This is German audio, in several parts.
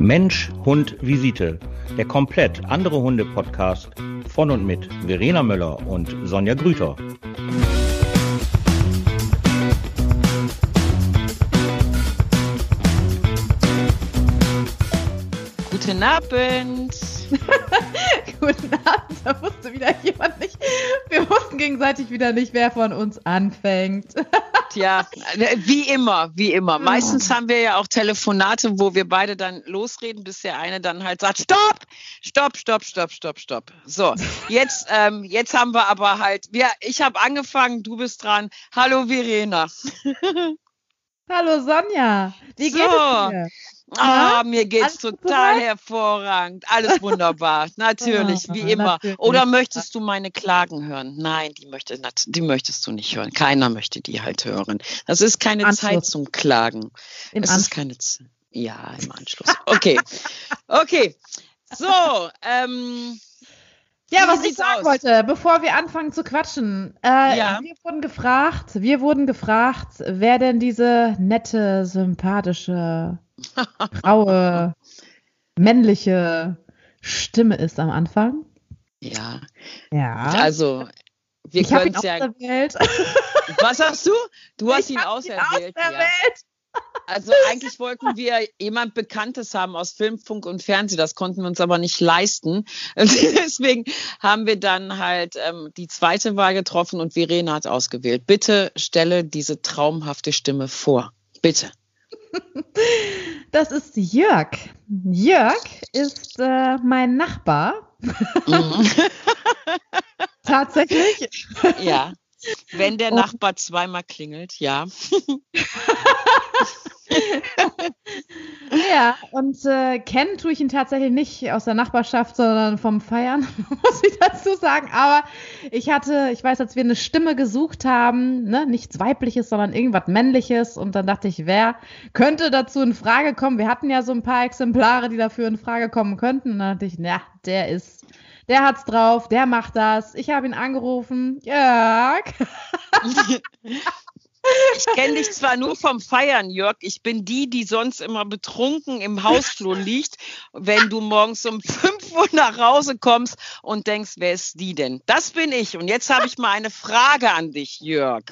Mensch, Hund, Visite. Der komplett andere Hunde-Podcast von und mit Verena Möller und Sonja Grüter. Guten Abend. Guten Abend. Da wusste wieder jemand nicht. Wir wussten gegenseitig wieder nicht, wer von uns anfängt. Tja, wie immer, wie immer. Meistens haben wir ja auch Telefonate, wo wir beide dann losreden, bis der eine dann halt sagt, stopp, stopp, stopp, stopp, stopp, stopp. So, jetzt, ähm, jetzt haben wir aber halt, wir, ich habe angefangen, du bist dran. Hallo Verena. Hallo Sonja. Wie geht So. dir? Ah, Ja? mir geht's total soweit? hervorragend. Alles wunderbar. Natürlich, Ah, wie immer. Oder möchtest du meine Klagen hören? Nein, die, möchte, die möchtest du nicht hören. Keiner möchte die halt hören. Das ist keine Anschluss. Zeit zum Klagen. Im es Anschluss. ist keine Z Ja, im Anschluss. Okay. Okay. So, ähm, Ja, Wie was ich sagen aus? wollte, bevor wir anfangen zu quatschen. Äh, Ja. Wir wurden gefragt, wir wurden gefragt, wer denn diese nette, sympathische, graue, männliche Stimme ist am Anfang. ja, Ja. also, wir können ihn es ja. auserwählt. Was sagst du? Du hast Ich ihn auserwählt. Ja. auserwählt. Also eigentlich wollten wir jemand Bekanntes haben aus Film, Funk und Fernsehen. Das konnten wir uns aber nicht leisten. Deswegen haben wir dann halt ähm, die zweite Wahl getroffen und Verena hat ausgewählt. Bitte stelle diese traumhafte Stimme vor. Bitte. Das ist Jörg. Jörg ist äh, mein Nachbar. Mhm. Tatsächlich. ja. Wenn der Nachbar zweimal klingelt, ja. Ja, und äh, kennen tue ich ihn tatsächlich nicht aus der Nachbarschaft, sondern vom Feiern, muss ich dazu sagen. Aber ich hatte, ich weiß, als wir eine Stimme gesucht haben, ne, nichts Weibliches, sondern irgendwas Männliches. Und dann dachte ich, wer könnte dazu in Frage kommen? Wir hatten ja so ein paar Exemplare, die dafür in Frage kommen könnten. Und dann dachte ich, na, der ist, der hat's drauf, der macht das. Ich habe ihn angerufen. Jörg. Ich kenne dich zwar nur vom Feiern, Jörg. Ich bin die, die sonst immer betrunken im Hausflur liegt, wenn du morgens um 5 Uhr nach Hause kommst und denkst, wer ist die denn? Das bin ich. Und jetzt habe ich mal eine Frage an dich, Jörg.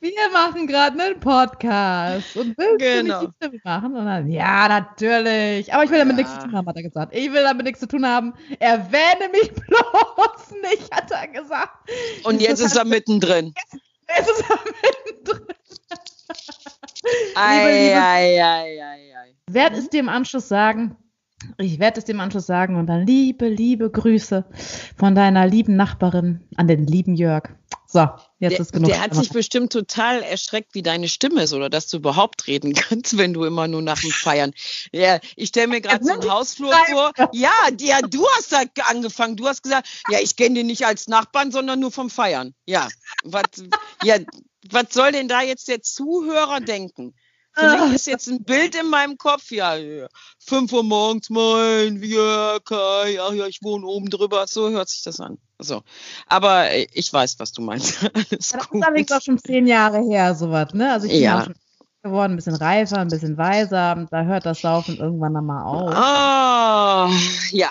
Wir machen gerade einen Podcast und willst Genau. du nicht die Stimme machen? Und dann, ja, natürlich. Aber ich will damit Ja. nichts zu tun haben, hat er gesagt. Ich will damit nichts zu tun haben. Erwähne mich bloß nicht, hat er gesagt. Und jetzt ist er mittendrin. Es ist am mittendrin. Ei, ei, ei, ei, ei. Werde es dir im Anschluss sagen. Ich werde es im Anschluss sagen und dann liebe, liebe Grüße von deiner lieben Nachbarin an den lieben Jörg. So, jetzt Der, ist genug. der hat sich bestimmt total erschreckt, wie deine Stimme ist oder dass du überhaupt reden kannst, wenn du immer nur nach dem Feiern. Ja, ich stelle mir gerade so einen Hausflur vor. Ja, ja, du hast da angefangen. Du hast gesagt, ja, ich kenne den nicht als Nachbarn, sondern nur vom Feiern. Ja, was, ja, was soll denn da jetzt der Zuhörer denken? Für mich ist jetzt ein Bild in meinem Kopf, ja, ja, 5 Uhr morgens, mein, wir, Kai, ach ja, ich wohne oben drüber, so hört sich das an. So. Aber äh, ich weiß, was du meinst. Alles Das ist gut. allerdings auch schon zehn Jahre her, sowas, ne? Also ich bin Ja. auch schon geworden, ein bisschen reifer, ein bisschen weiser. Da hört das Saufen irgendwann einmal auf. Ah, ja,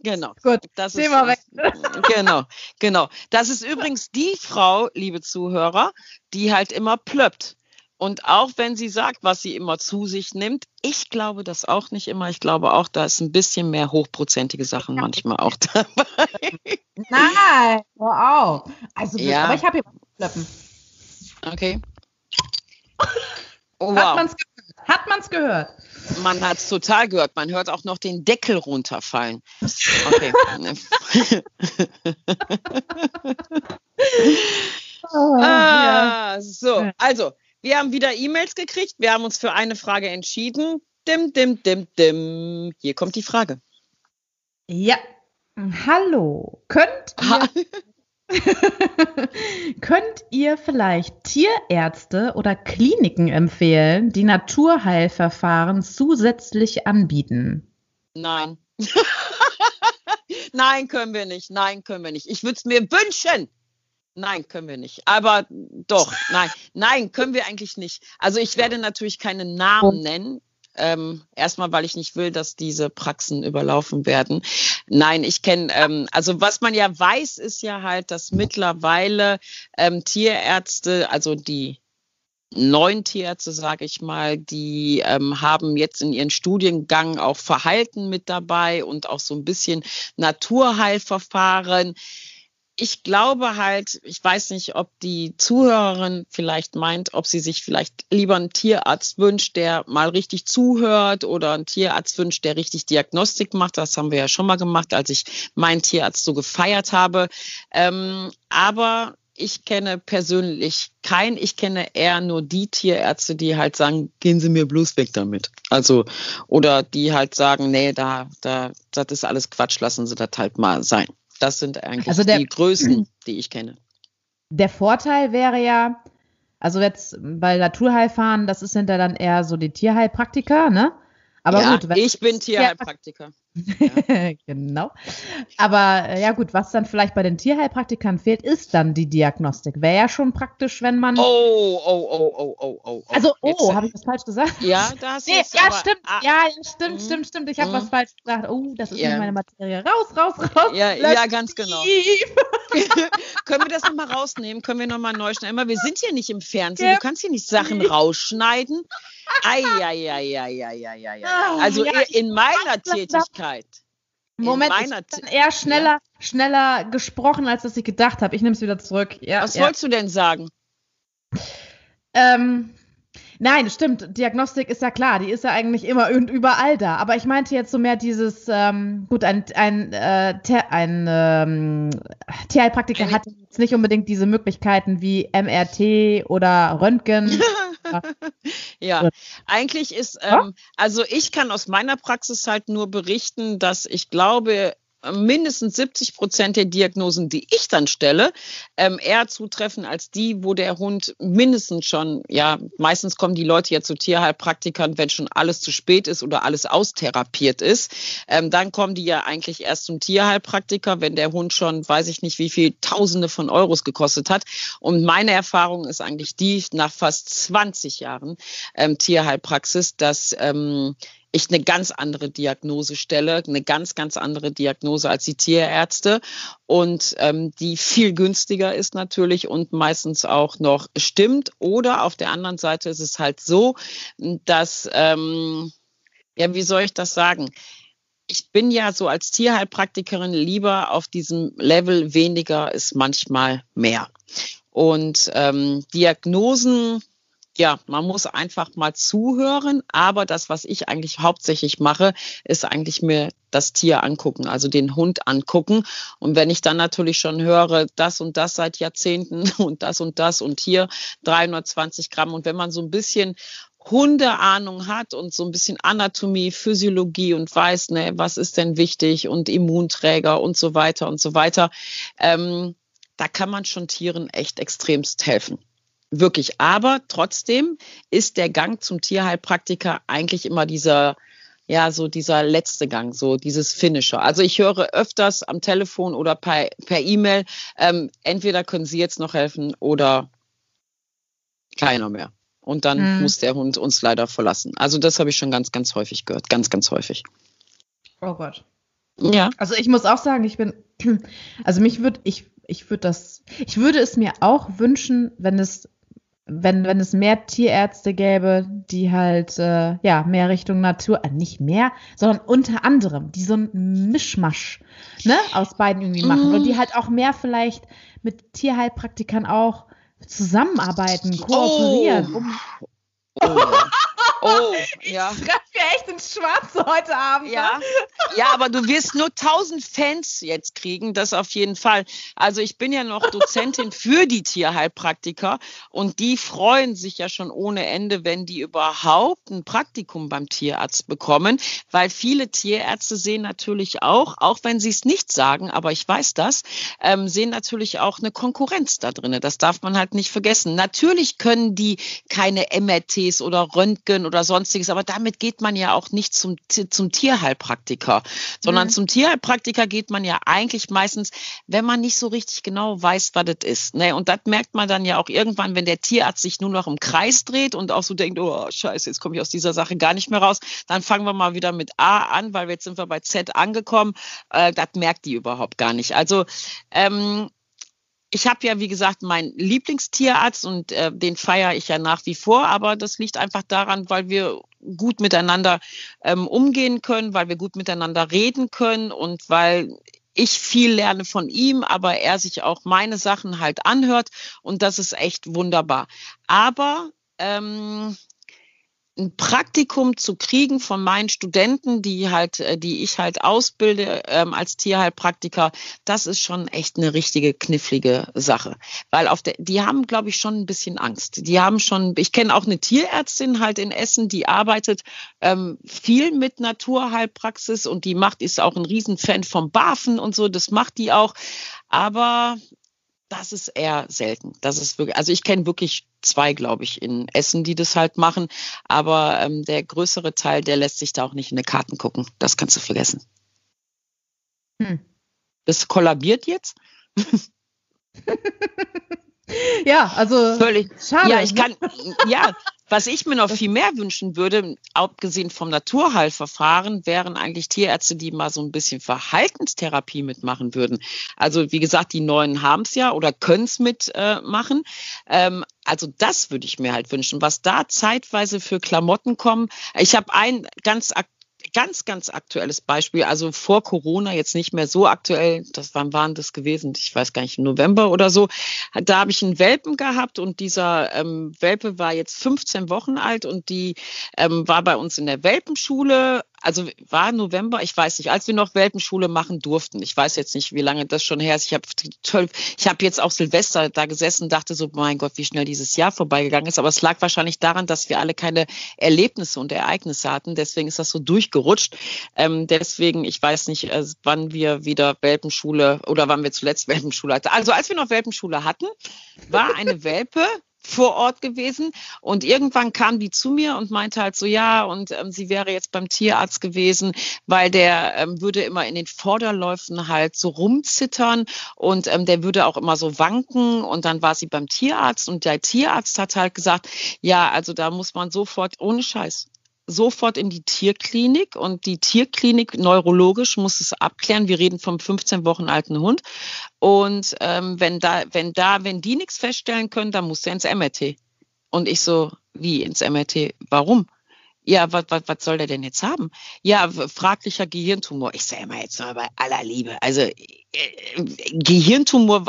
genau. Gut, Das Thema weg. Genau, genau. Das ist übrigens die Frau, liebe Zuhörer, die halt immer plöppt. Und auch wenn sie sagt, was sie immer zu sich nimmt, ich glaube das auch nicht immer. Ich glaube auch, da ist ein bisschen mehr hochprozentige Sachen manchmal auch dabei. Nein, wow. Also, Ja. aber ich habe hier plöppen. Okay. Oh, Hat wow. man's gehört? Hat man's gehört? Man hat es total gehört. Man hört auch noch den Deckel runterfallen. Okay. Ah, so. Also, wir haben wieder E-Mails gekriegt. Wir haben uns für eine Frage entschieden. Dim, dim, dim, dim. Hier kommt die Frage. ja. Hallo. Könnt Ha- ihr, könnt ihr vielleicht Tierärzte oder Kliniken empfehlen, die Naturheilverfahren zusätzlich anbieten? Nein. Nein, können wir nicht. Nein, können wir nicht. Ich würde es mir wünschen. Nein, können wir nicht. Aber doch, nein, nein, können wir eigentlich nicht. Also ich werde natürlich keine Namen nennen. Ähm, erstmal, weil ich nicht will, dass diese Praxen überlaufen werden. Nein, ich kenne, ähm, also was man ja weiß, ist ja halt, dass mittlerweile ähm, Tierärzte, also die neun Tierärzte, sage ich mal, die ähm, haben jetzt in ihren Studiengang auch Verhalten mit dabei und auch so ein bisschen Naturheilverfahren. Ich glaube halt, ich weiß nicht, ob die Zuhörerin vielleicht meint, ob sie sich vielleicht lieber einen Tierarzt wünscht, der mal richtig zuhört oder einen Tierarzt wünscht, der richtig Diagnostik macht. Das haben wir ja schon mal gemacht, als ich meinen Tierarzt so gefeiert habe. Ähm, aber ich kenne persönlich keinen. Ich kenne eher nur die Tierärzte, die halt sagen, gehen Sie mir bloß weg damit. Also, oder die halt sagen, nee, da, da, das ist alles Quatsch, lassen Sie das halt mal sein. Das sind eigentlich also der, die Größen, die ich kenne. Der Vorteil wäre ja, also jetzt bei Naturheilfahren, das sind ja dann eher so die Tierheilpraktiker, ne? Aber ja, gut, ich bin Tierheilpraktiker. Ja. genau. Aber äh, ja gut, was dann vielleicht bei den Tierheilpraktikern fehlt, ist dann die Diagnostik. Wäre ja schon praktisch, wenn man. Oh, oh, oh, oh, oh, oh. Also, oh, habe ich das falsch gesagt? Ja, das nee, Ja, aber, stimmt. Ah, ja, stimmt, mh, stimmt, stimmt. Ich habe mh. was falsch gesagt. Oh, das ist ja. nicht meine Materie. Raus, raus, raus. Ja, ja ganz genau. Können wir das nochmal rausnehmen? Können wir nochmal neu schneiden? Immer, wir sind hier nicht im Fernsehen. Ja. Du kannst hier nicht Sachen rausschneiden. Eieieiei. Ah, also ja, in meiner Tätigkeit. Moment, in meiner ich eher schneller, ja. schneller gesprochen, als dass ich gedacht habe. Ich nehme es wieder zurück. Ja, Was wolltest du denn sagen? Ähm, Nein, stimmt. Diagnostik ist ja klar, die ist ja eigentlich immer und überall da. Aber ich meinte jetzt so mehr dieses, ähm, gut, ein, ein, äh, ein ähm, Tierheilpraktiker hat jetzt nicht unbedingt diese Möglichkeiten wie MRT oder Röntgen. ja, eigentlich ist, ähm, also ich kann aus meiner Praxis halt nur berichten, dass ich glaube, mindestens 70 Prozent der Diagnosen, die ich dann stelle, ähm, eher zutreffen als die, wo der Hund mindestens schon, ja, meistens kommen die Leute ja zu Tierheilpraktikern, wenn schon alles zu spät ist oder alles austherapiert ist. Ähm, dann kommen die ja eigentlich erst zum Tierheilpraktiker, wenn der Hund schon, weiß ich nicht, wie viel Tausende von Euros gekostet hat. Und meine Erfahrung ist eigentlich die, nach fast 20 Jahren ähm, Tierheilpraxis, dass ähm, ich eine ganz andere Diagnose stelle, eine ganz, ganz andere Diagnose als die Tierärzte und ähm, die viel günstiger ist natürlich und meistens auch noch stimmt. Oder auf der anderen Seite ist es halt so, dass, ähm, ja, wie soll ich das sagen? ich bin ja so als Tierheilpraktikerin lieber auf diesem Level weniger ist manchmal mehr. Und ähm, Diagnosen ja, man muss einfach mal zuhören. Aber das, was ich eigentlich hauptsächlich mache, ist eigentlich mir das Tier angucken, also den Hund angucken. Und wenn ich dann natürlich schon höre, das und das seit Jahrzehnten und das und das und hier 320 Gramm. Und wenn man so ein bisschen Hundeahnung hat und so ein bisschen Anatomie, Physiologie und weiß, ne, was ist denn wichtig und Immunträger und so weiter und so weiter, ähm, da kann man schon Tieren echt extremst helfen. Wirklich. Aber trotzdem ist der Gang zum Tierheilpraktiker eigentlich immer dieser, ja, so dieser letzte Gang, so dieses Finisher. Also ich höre öfters am Telefon oder per, per E-Mail, ähm, entweder können Sie jetzt noch helfen oder keiner mehr. Und dann mhm. muss der Hund uns leider verlassen. Also das habe ich schon ganz, ganz häufig gehört. Ganz, ganz häufig. Oh Gott. Ja. Also ich muss auch sagen, ich bin, also mich würde, ich, ich würde das, ich würde es mir auch wünschen, wenn es wenn, wenn es mehr Tierärzte gäbe, die halt äh, ja mehr Richtung Natur, äh, nicht mehr, sondern unter anderem, die so ein Mischmasch ne, aus beiden irgendwie machen mm. und die halt auch mehr vielleicht mit Tierheilpraktikern auch zusammenarbeiten, kooperieren. Oh. Um oh. Oh, ja. Ich treffe ja echt ins Schwarze heute Abend. Ja. Ne? ja, aber du wirst nur 1000 Fans jetzt kriegen, das auf jeden Fall. Also ich bin ja noch Dozentin für die Tierheilpraktiker und die freuen sich ja schon ohne Ende, wenn die überhaupt ein Praktikum beim Tierarzt bekommen, weil viele Tierärzte sehen natürlich auch, auch wenn sie es nicht sagen, aber ich weiß das, ähm, sehen natürlich auch eine Konkurrenz da drin. Das darf man halt nicht vergessen. Natürlich können die keine MRTs oder Röntgen oder sonstiges. Aber damit geht man man ja auch nicht zum, zum Tierheilpraktiker, sondern mhm. zum Tierheilpraktiker geht man ja eigentlich meistens, wenn man nicht so richtig genau weiß, was das ist. Ne? Und das merkt man dann ja auch irgendwann, wenn der Tierarzt sich nur noch im Kreis dreht und auch so denkt, oh scheiße, jetzt komme ich aus dieser Sache gar nicht mehr raus. Dann fangen wir mal wieder mit A an, weil jetzt sind wir bei Z angekommen. Äh, das merkt die überhaupt gar nicht. Also ähm, ich habe ja, wie gesagt, meinen Lieblingstierarzt und äh, den feiere ich ja nach wie vor, aber das liegt einfach daran, weil wir gut miteinander ähm, umgehen können, weil wir gut miteinander reden können und weil ich viel lerne von ihm, aber er sich auch meine Sachen halt anhört und das ist echt wunderbar. Aber ähm, ein Praktikum zu kriegen von meinen Studenten, die halt, äh, die ich halt ausbilde ähm, als Tierheilpraktiker, das ist schon echt eine richtige knifflige Sache, weil auf der, die haben, glaube ich, schon ein bisschen Angst. Die haben schon, ich kenne auch eine Tierärztin halt in Essen, die arbeitet ähm, viel mit Naturheilpraxis und die macht ist auch ein Riesenfan vom Bafen und so. Das macht die auch, aber das ist eher selten. Das ist wirklich, also ich kenne wirklich zwei, glaube ich, in Essen, die das halt machen. Aber ähm, der größere Teil, der lässt sich da auch nicht in die Karten gucken. Das kannst du vergessen. Hm. Das kollabiert jetzt. ja, also völlig. Schade. Ja, ich kann, ja, was ich mir noch viel mehr wünschen würde, abgesehen vom Naturheilverfahren, wären eigentlich Tierärzte, die mal so ein bisschen Verhaltenstherapie mitmachen würden. Also wie gesagt, die Neuen haben es ja oder können es mitmachen. Äh, ähm, also das würde ich mir halt wünschen, was da zeitweise für Klamotten kommen. Ich habe ein ganz ganz, ganz aktuelles Beispiel, also vor Corona, jetzt nicht mehr so aktuell, das wann waren das gewesen? Ich weiß gar nicht, im November oder so. Da habe ich einen Welpen gehabt und dieser ähm, Welpe war jetzt 15 Wochen alt und die ähm, war bei uns in der Welpenschule also war November, ich weiß nicht, als wir noch Welpenschule machen durften. Ich weiß jetzt nicht, wie lange das schon her ist. Ich habe ich habe jetzt auch Silvester da gesessen, dachte so, mein Gott, wie schnell dieses Jahr vorbeigegangen ist. Aber es lag wahrscheinlich daran, dass wir alle keine Erlebnisse und Ereignisse hatten. Deswegen ist das so durchgerutscht. Ähm, deswegen, ich weiß nicht, äh, wann wir wieder Welpenschule oder wann wir zuletzt Welpenschule hatten. Also als wir noch Welpenschule hatten, war eine Welpe vor Ort gewesen. Und irgendwann kam die zu mir und meinte halt so ja und ähm, sie wäre jetzt beim Tierarzt gewesen, weil der ähm, würde immer in den Vorderläufen halt so rumzittern und ähm, der würde auch immer so wanken. Und dann war sie beim Tierarzt und der Tierarzt hat halt gesagt, ja, also da muss man sofort ohne Scheiß sofort in die Tierklinik und die Tierklinik neurologisch muss es abklären. Wir reden vom 15 Wochen alten Hund. Und ähm, wenn da, wenn da, wenn die nichts feststellen können, dann muss er ins MRT. Und ich so, wie ins MRT? Warum? Ja, was, soll der denn jetzt haben? Ja, fraglicher Gehirntumor. Ich sage immer jetzt mal bei aller Liebe. Also äh, Gehirntumor,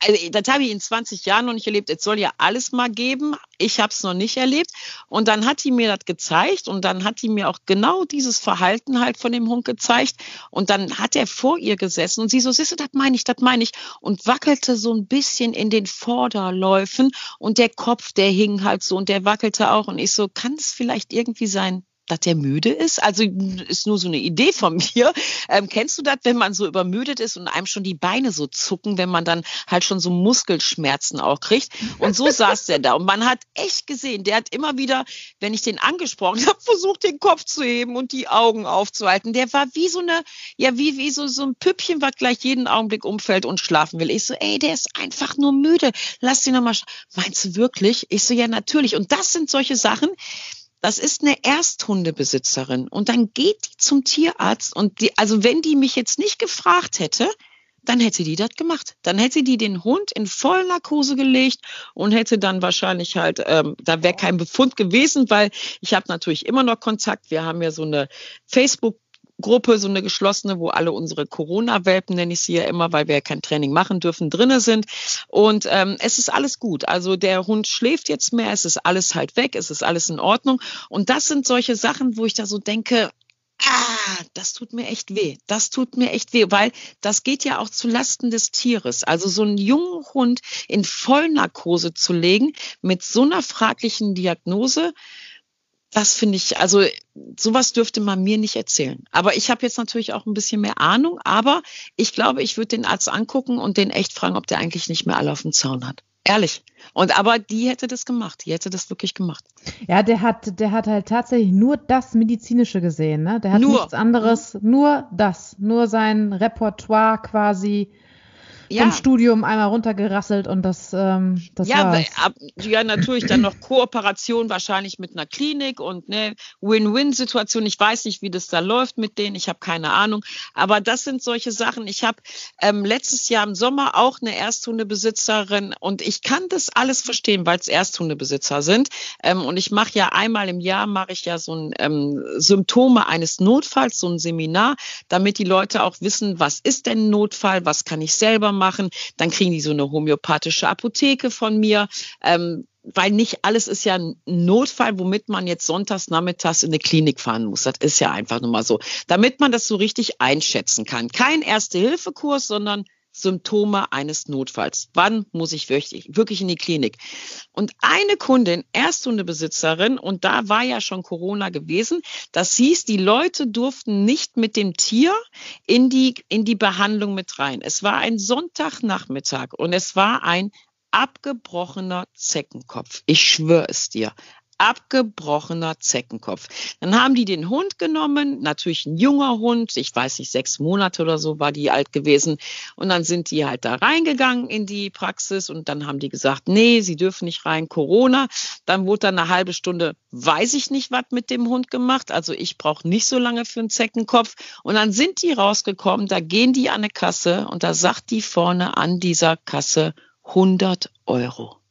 also das habe ich in 20 Jahren noch nicht erlebt. Es soll ja alles mal geben. Ich habe es noch nicht erlebt. Und dann hat die mir das gezeigt und dann hat die mir auch genau dieses Verhalten halt von dem Hund gezeigt. Und dann hat er vor ihr gesessen und sie so, siehst du, das meine ich, das meine ich. Und wackelte so ein bisschen in den Vorderläufen und der Kopf, der hing halt so und der wackelte auch. Und ich so, kann es vielleicht irgendwie sein, dass der müde ist. Also ist nur so eine Idee von mir. Ähm, kennst du das, wenn man so übermüdet ist und einem schon die Beine so zucken, wenn man dann halt schon so Muskelschmerzen auch kriegt? Und so saß der da. Und man hat echt gesehen, der hat immer wieder, wenn ich den angesprochen habe, versucht, den Kopf zu heben und die Augen aufzuhalten. Der war wie so eine, ja, wie, wie so, so ein Püppchen, was gleich jeden Augenblick umfällt und schlafen will. Ich so, ey, der ist einfach nur müde. Lass ihn nochmal. Meinst du wirklich? Ich so, ja, natürlich. Und das sind solche Sachen, das ist eine Ersthundebesitzerin und dann geht die zum Tierarzt und die, also wenn die mich jetzt nicht gefragt hätte, dann hätte die das gemacht. Dann hätte die den Hund in Vollnarkose gelegt und hätte dann wahrscheinlich halt, ähm, da wäre kein Befund gewesen, weil ich habe natürlich immer noch Kontakt. Wir haben ja so eine Facebook Gruppe, so eine geschlossene, wo alle unsere Corona-Welpen, nenne ich sie ja immer, weil wir ja kein Training machen dürfen, drinnen sind. Und ähm, es ist alles gut. Also der Hund schläft jetzt mehr, es ist alles halt weg, es ist alles in Ordnung. Und das sind solche Sachen, wo ich da so denke, ah, das tut mir echt weh. Das tut mir echt weh, weil das geht ja auch zu Lasten des Tieres. Also so einen jungen Hund in Vollnarkose zu legen mit so einer fraglichen Diagnose, das finde ich, also sowas dürfte man mir nicht erzählen. Aber ich habe jetzt natürlich auch ein bisschen mehr Ahnung, aber ich glaube, ich würde den Arzt angucken und den echt fragen, ob der eigentlich nicht mehr alle auf dem Zaun hat. Ehrlich. Und aber die hätte das gemacht. Die hätte das wirklich gemacht. Ja, der hat, der hat halt tatsächlich nur das Medizinische gesehen, ne? Der hat nur. nichts anderes, nur das, nur sein Repertoire quasi ja. vom Studium einmal runtergerasselt und das, ähm, das ja, war's. Ja, natürlich dann noch Kooperation wahrscheinlich mit einer Klinik und ne Win-Win-Situation. Ich weiß nicht, wie das da läuft mit denen. Ich habe keine Ahnung. Aber das sind solche Sachen. Ich habe ähm, letztes Jahr im Sommer auch eine Ersthundebesitzerin und ich kann das alles verstehen, weil es Ersthundebesitzer sind. Ähm, und ich mache ja einmal im Jahr mache ich ja so ein ähm, Symptome eines Notfalls, so ein Seminar, damit die Leute auch wissen, was ist denn ein Notfall, was kann ich selber machen. Dann kriegen die so eine homöopathische Apotheke von mir. Ähm, weil nicht alles ist ja ein Notfall, womit man jetzt sonntags nachmittags in eine Klinik fahren muss. Das ist ja einfach nur mal so. Damit man das so richtig einschätzen kann. Kein Erste-Hilfe-Kurs, sondern Symptome eines Notfalls. Wann muss ich wirklich, in die Klinik? Und eine Kundin, Ersthundebesitzerin, und da war ja schon Corona gewesen, das hieß, die Leute durften nicht mit dem Tier in die, in die Behandlung mit rein. Es war ein Sonntagnachmittag und es war ein abgebrochener Zeckenkopf. Ich schwöre es dir abgebrochener Zeckenkopf. Dann haben die den Hund genommen, natürlich ein junger Hund, ich weiß nicht, sechs Monate oder so war die alt gewesen. Und dann sind die halt da reingegangen in die Praxis und dann haben die gesagt, nee, sie dürfen nicht rein, Corona. Dann wurde dann eine halbe Stunde, weiß ich nicht, was mit dem Hund gemacht. Also ich brauche nicht so lange für einen Zeckenkopf. Und dann sind die rausgekommen, da gehen die an eine Kasse und da sagt die vorne an dieser Kasse 100 Euro.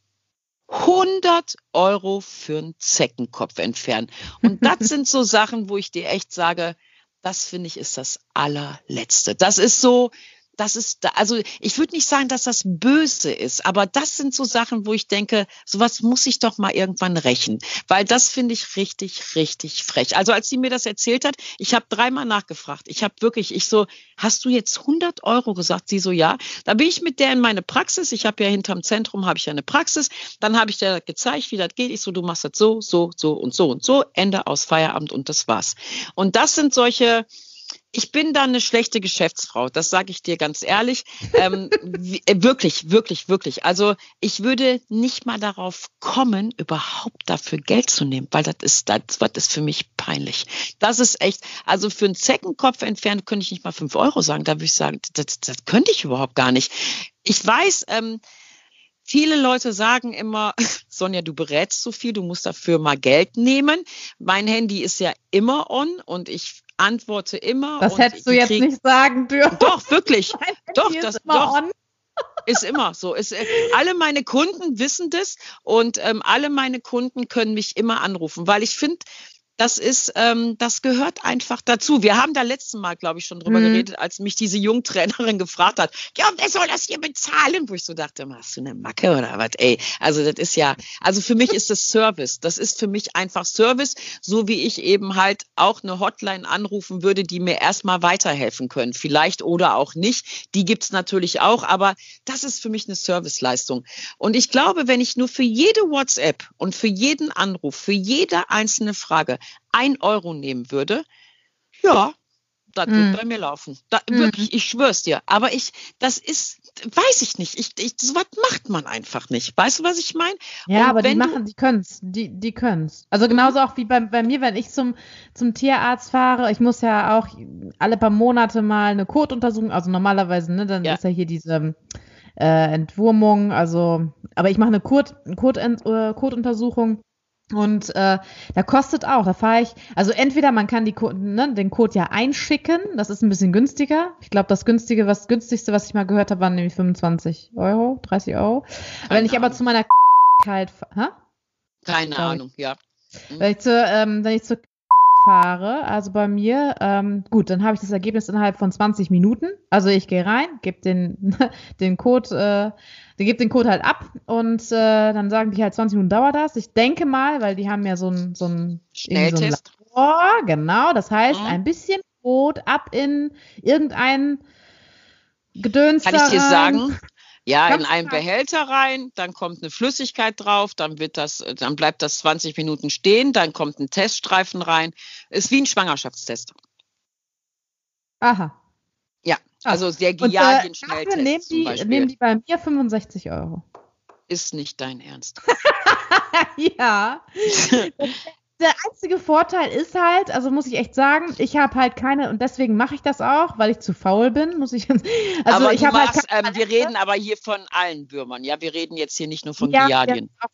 100 Euro für einen Zeckenkopf entfernen. Und das sind so Sachen, wo ich dir echt sage, das finde ich ist das allerletzte. Das ist so, das ist, also ich würde nicht sagen, dass das böse ist, aber das sind so Sachen, wo ich denke, sowas muss ich doch mal irgendwann rächen, weil das finde ich richtig, richtig frech. Also als sie mir das erzählt hat, ich habe dreimal nachgefragt. Ich habe wirklich, ich so, hast du jetzt 100 Euro gesagt? Sie so, ja. Da bin ich mit der in meine Praxis. Ich habe ja hinterm Zentrum habe ich ja eine Praxis. Dann habe ich der gezeigt, wie das geht. Ich so, du machst das so, so, so und so und so. Ende aus Feierabend und das war's. Und das sind solche ich bin da eine schlechte Geschäftsfrau, das sage ich dir ganz ehrlich. Ähm, äh, wirklich, wirklich, wirklich. Also ich würde nicht mal darauf kommen, überhaupt dafür Geld zu nehmen, weil das ist, das, das ist für mich peinlich. Das ist echt, also für einen Zeckenkopf entfernt könnte ich nicht mal fünf Euro sagen. Da würde ich sagen, das, das könnte ich überhaupt gar nicht. Ich weiß, ähm, Viele Leute sagen immer, Sonja, du berätst so viel, du musst dafür mal Geld nehmen. Mein Handy ist ja immer on und ich antworte immer. Das hättest du jetzt krieg, nicht sagen dürfen. Doch, wirklich. doch, das doch. On. Ist immer so. Ist, äh, alle meine Kunden wissen das und ähm, alle meine Kunden können mich immer anrufen, weil ich finde, das ist, ähm, das gehört einfach dazu. Wir haben da letzten Mal, glaube ich, schon drüber mhm. geredet, als mich diese Jungtrainerin gefragt hat, ja, wer soll das hier bezahlen? Wo ich so dachte, hast du eine Macke oder was? Ey, also das ist ja, also für mich ist das Service. Das ist für mich einfach Service, so wie ich eben halt auch eine Hotline anrufen würde, die mir erstmal weiterhelfen können. Vielleicht oder auch nicht. Die gibt's natürlich auch, aber das ist für mich eine Serviceleistung. Und ich glaube, wenn ich nur für jede WhatsApp und für jeden Anruf, für jede einzelne Frage ein Euro nehmen würde, ja, das mhm. wird bei mir laufen. Da. Wirklich, ich schwör's dir. Aber ich, das ist, weiß ich nicht. Ich, ich, so was macht man einfach nicht. Weißt du, was ich meine? Ja, Und aber die machen, die können's. Die, die können's. Also genauso auch wie bei, bei mir, wenn ich zum, zum Tierarzt fahre. Ich muss ja auch alle paar Monate mal eine Kotuntersuchung, also normalerweise, ne, dann ja. ist ja hier diese, äh, Entwurmung, also, aber ich mache eine Kot, Kot, äh, Kotuntersuchung und äh, da kostet auch, da fahre ich, also entweder man kann die, ne, den Code ja einschicken, das ist ein bisschen günstiger. Ich glaube, das günstige, was günstigste, was ich mal gehört habe, waren nämlich 25 Euro, 30 Euro. Wenn ich aber zu meiner halt, hä? Keine Ahnung, ja. Mhm. Wenn ich zu, ähm, wenn ich zur fahre, also bei mir, ähm, gut, dann habe ich das Ergebnis innerhalb von 20 Minuten. Also ich gehe rein, gebe den, den Code, äh, gibt den Code halt ab und äh, dann sagen die halt 20 Minuten dauert das. Ich denke mal, weil die haben ja so ein, so ein Schnelltest. So ein Labor, genau. Das heißt, mhm. ein bisschen Code ab in irgendein Gedöns. Kann ich dir sagen? Ja, in einen Behälter rein, dann kommt eine Flüssigkeit drauf, dann wird das, dann bleibt das 20 Minuten stehen, dann kommt ein Teststreifen rein. Ist wie ein Schwangerschaftstest. Aha. Ja, also der Giardien-Schnelltest. Nehmen, die, nehmen die bei mir 65 Euro. ist nicht dein Ernst. ja. Der einzige Vorteil ist halt, also muss ich echt sagen, ich habe halt keine, und deswegen mache ich das auch, weil ich zu faul bin, muss ich. Also aber ich habe halt. Ähm, wir reden aber hier von allen Würmern, ja, wir reden jetzt hier nicht nur von ja, Giardien. Ja,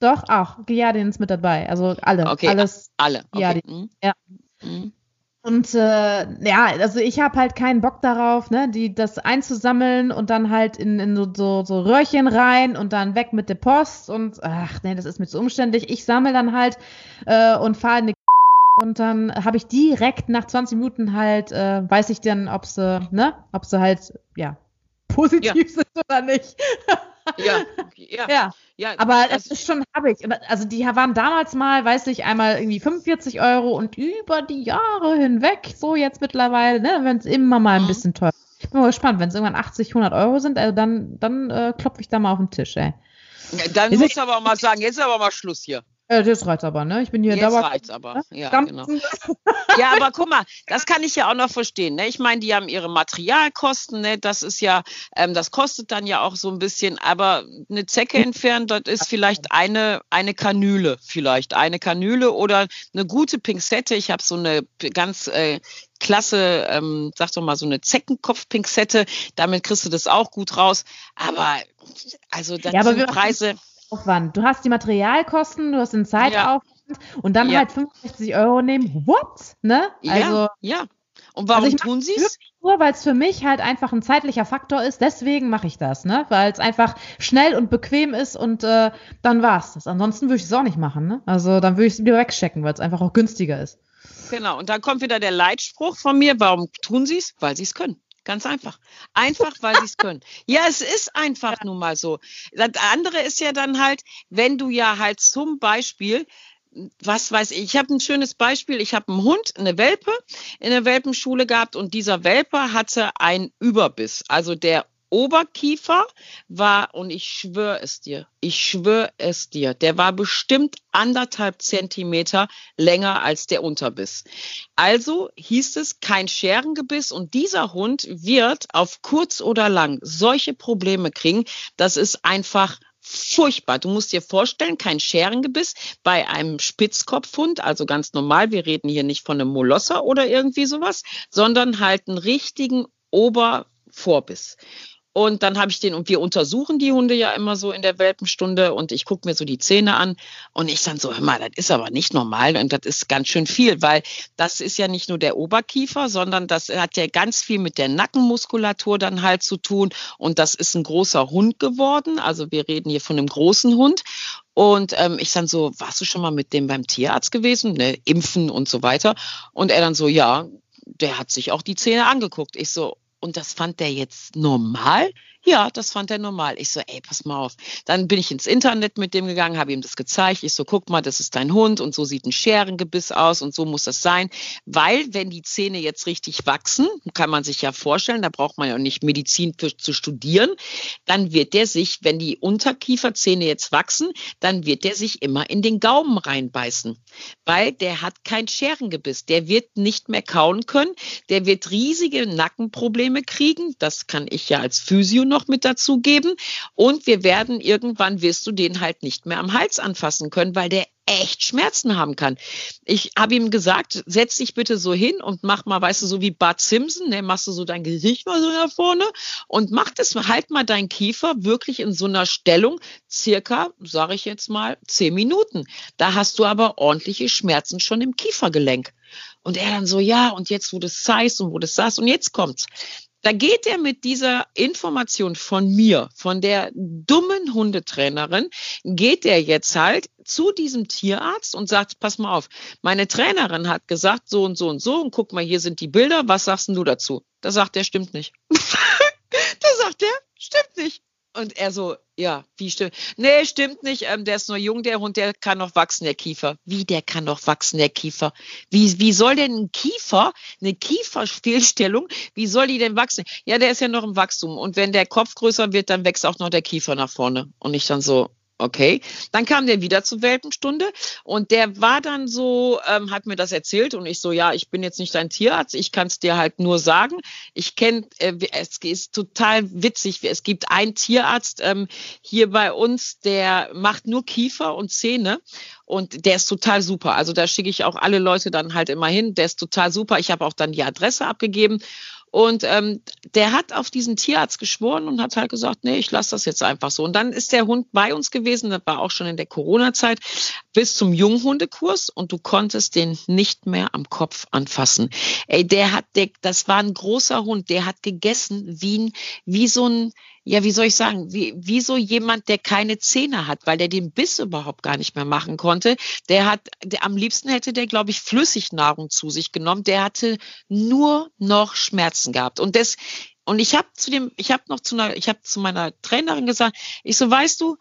doch, auch. Giardien ist mit dabei, also alle. Okay, alles. Alle. Okay. Mhm. Ja. Mhm. Und äh, ja, also ich habe halt keinen Bock darauf, ne, die das einzusammeln und dann halt in, in so, so, so Röhrchen rein und dann weg mit der Post und ach nee, das ist mir zu umständlich. Ich sammle dann halt äh, und fahre in die und dann habe ich direkt nach 20 Minuten halt, äh, weiß ich dann, ob sie, ne, ob sie halt, ja, positiv ja. sind oder nicht. Ja, ja. ja. Ja, aber es ist schon habe ich. Also die waren damals mal, weiß ich, einmal irgendwie 45 Euro und über die Jahre hinweg, so jetzt mittlerweile, ne, wenn es immer mal ein mhm. bisschen teuer. Ich bin mal gespannt, wenn es irgendwann 80, 100 Euro sind, also dann, dann äh, klopfe ich da mal auf den Tisch, ey. Dann muss aber auch mal sagen, jetzt ist aber mal Schluss hier. Ja, das reizt aber, ne? Ich bin hier Jetzt reizt aber, ja, genau. Ja, aber guck mal, das kann ich ja auch noch verstehen, ne? Ich meine, die haben ihre Materialkosten, ne? Das ist ja, ähm, das kostet dann ja auch so ein bisschen, aber eine Zecke entfernen, das ist vielleicht eine, eine Kanüle, vielleicht eine Kanüle oder eine gute Pinzette. Ich habe so eine ganz äh, klasse, ähm, sag doch mal, so eine Zeckenkopf-Pinzette. Damit kriegst du das auch gut raus. Aber also das ja, sind Preise. Aufwand. Du hast die Materialkosten, du hast den Zeitaufwand ja. und dann ja. halt 65 Euro nehmen. What? Ne? Also, ja, ja. Und warum also tun sie es? Nur weil es für mich halt einfach ein zeitlicher Faktor ist. Deswegen mache ich das, ne? Weil es einfach schnell und bequem ist und äh, dann war's das. Ansonsten würde ich es auch nicht machen, ne? Also dann würde ich es wieder wegchecken, weil es einfach auch günstiger ist. Genau. Und dann kommt wieder der Leitspruch von mir. Warum tun sie es? Weil sie es können. Ganz einfach. Einfach, weil sie es können. Ja, es ist einfach nun mal so. Das andere ist ja dann halt, wenn du ja halt zum Beispiel was weiß ich, ich habe ein schönes Beispiel. Ich habe einen Hund, eine Welpe in der Welpenschule gehabt und dieser Welpe hatte einen Überbiss. Also der Oberkiefer war, und ich schwöre es dir, ich schwöre es dir, der war bestimmt anderthalb Zentimeter länger als der Unterbiss. Also hieß es kein Scherengebiss und dieser Hund wird auf kurz oder lang solche Probleme kriegen. Das ist einfach furchtbar. Du musst dir vorstellen, kein Scherengebiss bei einem Spitzkopfhund, also ganz normal, wir reden hier nicht von einem Molosser oder irgendwie sowas, sondern halt einen richtigen Obervorbiss. Und dann habe ich den, und wir untersuchen die Hunde ja immer so in der Welpenstunde und ich gucke mir so die Zähne an und ich dann so, hör mal, das ist aber nicht normal und das ist ganz schön viel, weil das ist ja nicht nur der Oberkiefer, sondern das hat ja ganz viel mit der Nackenmuskulatur dann halt zu tun und das ist ein großer Hund geworden. Also wir reden hier von einem großen Hund und ähm, ich dann so, warst du schon mal mit dem beim Tierarzt gewesen? Ne, impfen und so weiter. Und er dann so, ja, der hat sich auch die Zähne angeguckt. Ich so, und das fand der jetzt normal? Ja, das fand er normal. Ich so, ey, pass mal auf. Dann bin ich ins Internet mit dem gegangen, habe ihm das gezeigt. Ich so, guck mal, das ist dein Hund und so sieht ein Scherengebiss aus und so muss das sein. Weil, wenn die Zähne jetzt richtig wachsen, kann man sich ja vorstellen, da braucht man ja nicht Medizin für, zu studieren, dann wird der sich, wenn die Unterkieferzähne jetzt wachsen, dann wird der sich immer in den Gaumen reinbeißen. Weil der hat kein Scherengebiss. Der wird nicht mehr kauen können. Der wird riesige Nackenprobleme kriegen. Das kann ich ja als Physio noch mit dazu geben. Und wir werden irgendwann, wirst du den halt nicht mehr am Hals anfassen können, weil der echt Schmerzen haben kann. Ich habe ihm gesagt, setz dich bitte so hin und mach mal, weißt du, so wie Bart Simpson, ne, machst du so dein Gesicht mal so nach vorne und mach das, halt mal deinen Kiefer wirklich in so einer Stellung, circa, sage ich jetzt mal, zehn Minuten. Da hast du aber ordentliche Schmerzen schon im Kiefergelenk. Und er dann so, ja, und jetzt, wo das heißt und wo das saß, und jetzt kommt's. Da geht er mit dieser Information von mir, von der dummen Hundetrainerin, geht er jetzt halt zu diesem Tierarzt und sagt, pass mal auf, meine Trainerin hat gesagt so und so und so und guck mal, hier sind die Bilder, was sagst du dazu? Da sagt er, stimmt nicht. da sagt er, stimmt nicht. Und er so, ja, wie stimmt? Nee, stimmt nicht. Ähm, der ist nur jung, der Hund, der kann noch wachsen, der Kiefer. Wie, der kann noch wachsen, der Kiefer? Wie, wie soll denn ein Kiefer, eine Kieferfehlstellung, wie soll die denn wachsen? Ja, der ist ja noch im Wachstum. Und wenn der Kopf größer wird, dann wächst auch noch der Kiefer nach vorne. Und ich dann so, Okay, dann kam der wieder zur Welpenstunde und der war dann so, ähm, hat mir das erzählt und ich so, ja, ich bin jetzt nicht dein Tierarzt, ich kann es dir halt nur sagen. Ich kenne, äh, es ist total witzig, es gibt einen Tierarzt ähm, hier bei uns, der macht nur Kiefer und Zähne und der ist total super. Also da schicke ich auch alle Leute dann halt immer hin, der ist total super. Ich habe auch dann die Adresse abgegeben und ähm, der hat auf diesen Tierarzt geschworen und hat halt gesagt, nee, ich lasse das jetzt einfach so. Und dann ist der Hund bei uns gewesen, das war auch schon in der Corona-Zeit, bis zum Junghundekurs und du konntest den nicht mehr am Kopf anfassen. Ey, der hat, der, das war ein großer Hund, der hat gegessen wie, wie so ein, ja, wie soll ich sagen, wie, wie so jemand, der keine Zähne hat, weil der den Biss überhaupt gar nicht mehr machen konnte. Der hat, der, am liebsten hätte der, glaube ich, Flüssignahrung zu sich genommen. Der hatte nur noch Schmerzen gehabt. Und das, und ich habe zu dem, ich habe noch zu einer, ich habe zu meiner Trainerin gesagt, ich so, weißt du,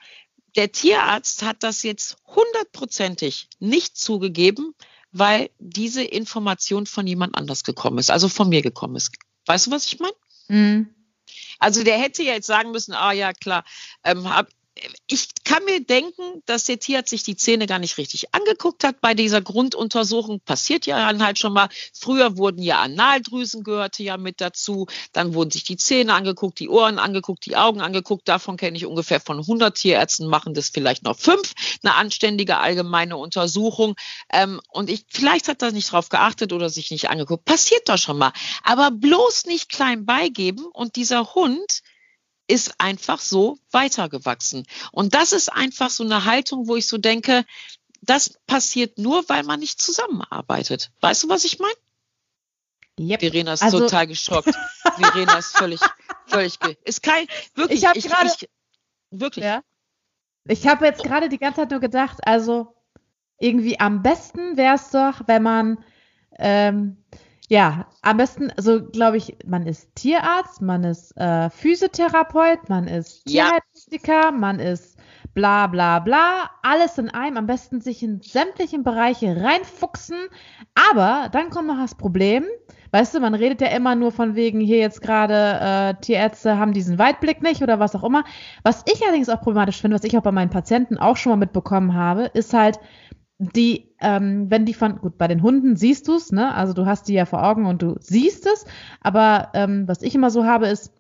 der Tierarzt hat das jetzt hundertprozentig nicht zugegeben, weil diese Information von jemand anders gekommen ist, also von mir gekommen ist. Weißt du, was ich meine? Mhm. Also der hätte ja jetzt sagen müssen, ah ja, klar, ähm, hab, ich kann mir denken, dass der Tierarzt sich die Zähne gar nicht richtig angeguckt hat bei dieser Grunduntersuchung. Passiert ja dann halt schon mal. Früher wurden ja Analdrüsen gehörte ja mit dazu. Dann wurden sich die Zähne angeguckt, die Ohren angeguckt, die Augen angeguckt. Davon kenne ich ungefähr von 100 Tierärzten machen das vielleicht noch fünf. Eine anständige allgemeine Untersuchung. Ähm, und ich, vielleicht hat er nicht drauf geachtet oder sich nicht angeguckt. Passiert doch schon mal. Aber bloß nicht klein beigeben und dieser Hund ist einfach so weitergewachsen. Und das ist einfach so eine Haltung, wo ich so denke, das passiert nur, weil man nicht zusammenarbeitet. Weißt du, was ich meine? Yep. Verena ist also, total geschockt. Verena ist völlig, völlig, ist kein, wirklich, ich habe gerade, wirklich. Ja. Ich habe jetzt gerade die ganze Zeit nur gedacht, also irgendwie am besten wäre es doch, wenn man ähm, ja, am besten, also glaube ich, man ist Tierarzt, man ist äh, Physiotherapeut, man ist Tierheilpraktiker, ja. man ist bla bla bla, alles in einem, am besten sich in sämtlichen Bereiche reinfuchsen, aber dann kommt noch das Problem, weißt du, man redet ja immer nur von wegen, hier jetzt gerade äh, Tierärzte haben diesen Weitblick nicht oder was auch immer. Was ich allerdings auch problematisch finde, was ich auch bei meinen Patienten auch schon mal mitbekommen habe, ist halt, die, ähm, wenn die von, gut, bei den Hunden siehst du es, ne? Also du hast die ja vor Augen und du siehst es. Aber ähm, was ich immer so habe, ist,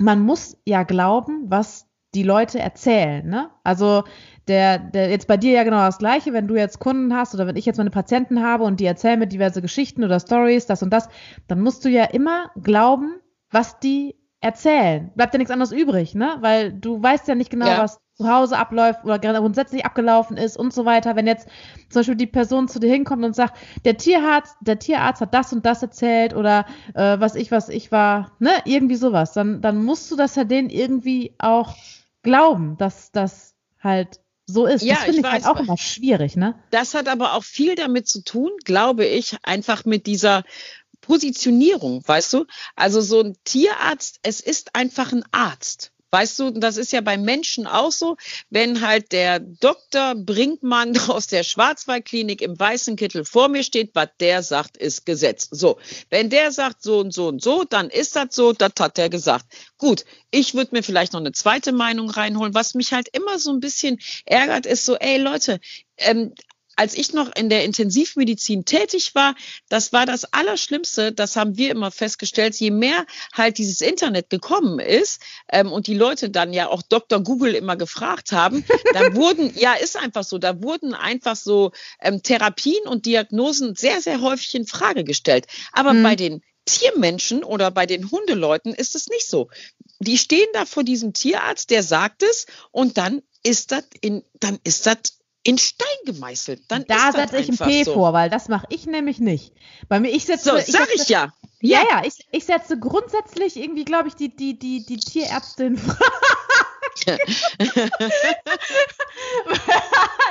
man muss ja glauben, was die Leute erzählen, ne? Also der, der jetzt bei dir ja genau das gleiche, wenn du jetzt Kunden hast oder wenn ich jetzt meine Patienten habe und die erzählen mir diverse Geschichten oder Stories, das und das, dann musst du ja immer glauben, was die erzählen. Bleibt ja nichts anderes übrig, ne? Weil du weißt ja nicht genau, ja. was zu Hause abläuft oder grundsätzlich abgelaufen ist und so weiter. Wenn jetzt zum Beispiel die Person zu dir hinkommt und sagt, der Tierarzt, der Tierarzt hat das und das erzählt oder äh, was ich, was ich war, ne, irgendwie sowas, dann, dann musst du das ja denen irgendwie auch glauben, dass das halt so ist. Ja, das finde ich, ich halt auch immer schwierig, ne? Das hat aber auch viel damit zu tun, glaube ich, einfach mit dieser Positionierung, weißt du? Also so ein Tierarzt, es ist einfach ein Arzt. Weißt du, das ist ja bei Menschen auch so, wenn halt der Dr. Brinkmann aus der Schwarzwaldklinik im weißen Kittel vor mir steht, was der sagt, ist Gesetz. So, wenn der sagt so und so und so, dann ist das so, das hat er gesagt. Gut, ich würde mir vielleicht noch eine zweite Meinung reinholen. Was mich halt immer so ein bisschen ärgert, ist so, ey Leute, ähm, als ich noch in der Intensivmedizin tätig war, das war das Allerschlimmste, das haben wir immer festgestellt, je mehr halt dieses Internet gekommen ist ähm, und die Leute dann ja auch Dr. Google immer gefragt haben, da wurden, ja ist einfach so, da wurden einfach so ähm, Therapien und Diagnosen sehr, sehr häufig in Frage gestellt. Aber mhm. bei den Tiermenschen oder bei den Hundeleuten ist es nicht so. Die stehen da vor diesem Tierarzt, der sagt es und dann ist das in, dann ist das in Stein gemeißelt. Dann da setze ich ein P so. vor, weil das mache ich nämlich nicht. Bei mir, ich setze. So, ich sag setze, ich ja. Ja, ja, ich, ich setze grundsätzlich irgendwie, glaube ich, die, die, die, die Tierärztin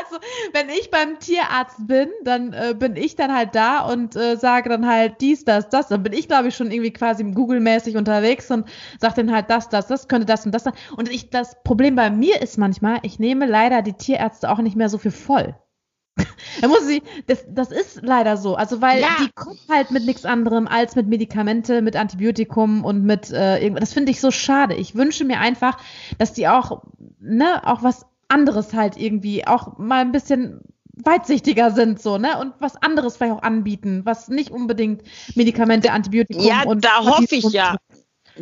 also, wenn ich beim Tierarzt bin, dann äh, bin ich dann halt da und äh, sage dann halt dies, das, das. Dann bin ich, glaube ich, schon irgendwie quasi Google-mäßig unterwegs und sage dann halt das, das, das könnte das und das sein. Und ich, das Problem bei mir ist manchmal, ich nehme leider die Tierärzte auch nicht mehr so viel voll. da muss sie, das, das ist leider so. Also, weil ja. die kommt halt mit nichts anderem als mit Medikamente, mit Antibiotikum und mit äh, irgendwas. Das finde ich so schade. Ich wünsche mir einfach, dass die auch, ne, auch was anderes halt irgendwie auch mal ein bisschen weitsichtiger sind so, ne? Und was anderes vielleicht auch anbieten, was nicht unbedingt Medikamente, Antibiotika ja, und da hoffe ich ja,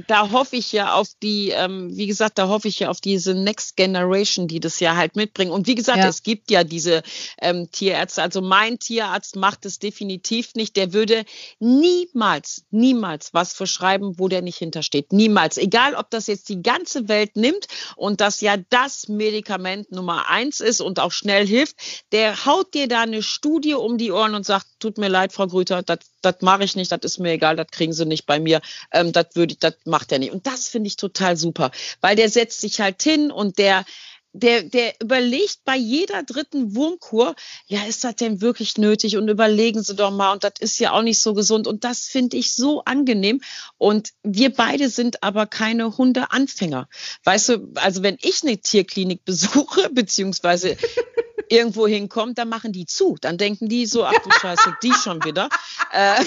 da hoffe ich ja auf die, ähm, wie gesagt, da hoffe ich ja auf diese Next Generation, die das ja halt mitbringen. Und wie gesagt, ja. es gibt ja diese ähm, Tierärzte. Also mein Tierarzt macht es definitiv nicht. Der würde niemals, niemals was verschreiben, wo der nicht hintersteht. Niemals. Egal, ob das jetzt die ganze Welt nimmt und das ja das Medikament Nummer eins ist und auch schnell hilft. Der haut dir da eine Studie um die Ohren und sagt, tut mir leid, Frau Grüter, das mache ich nicht, das ist mir egal, das kriegen Sie nicht bei mir. Ähm, das würde ich, das macht er nicht. Und das finde ich total super, weil der setzt sich halt hin und der, der, der überlegt bei jeder dritten Wurmkur, ja, ist das denn wirklich nötig? Und überlegen Sie doch mal, und das ist ja auch nicht so gesund. Und das finde ich so angenehm. Und wir beide sind aber keine Hundeanfänger. Weißt du, also wenn ich eine Tierklinik besuche, beziehungsweise irgendwo hinkommt, dann machen die zu. Dann denken die so, ach du Scheiße, die schon wieder. Äh,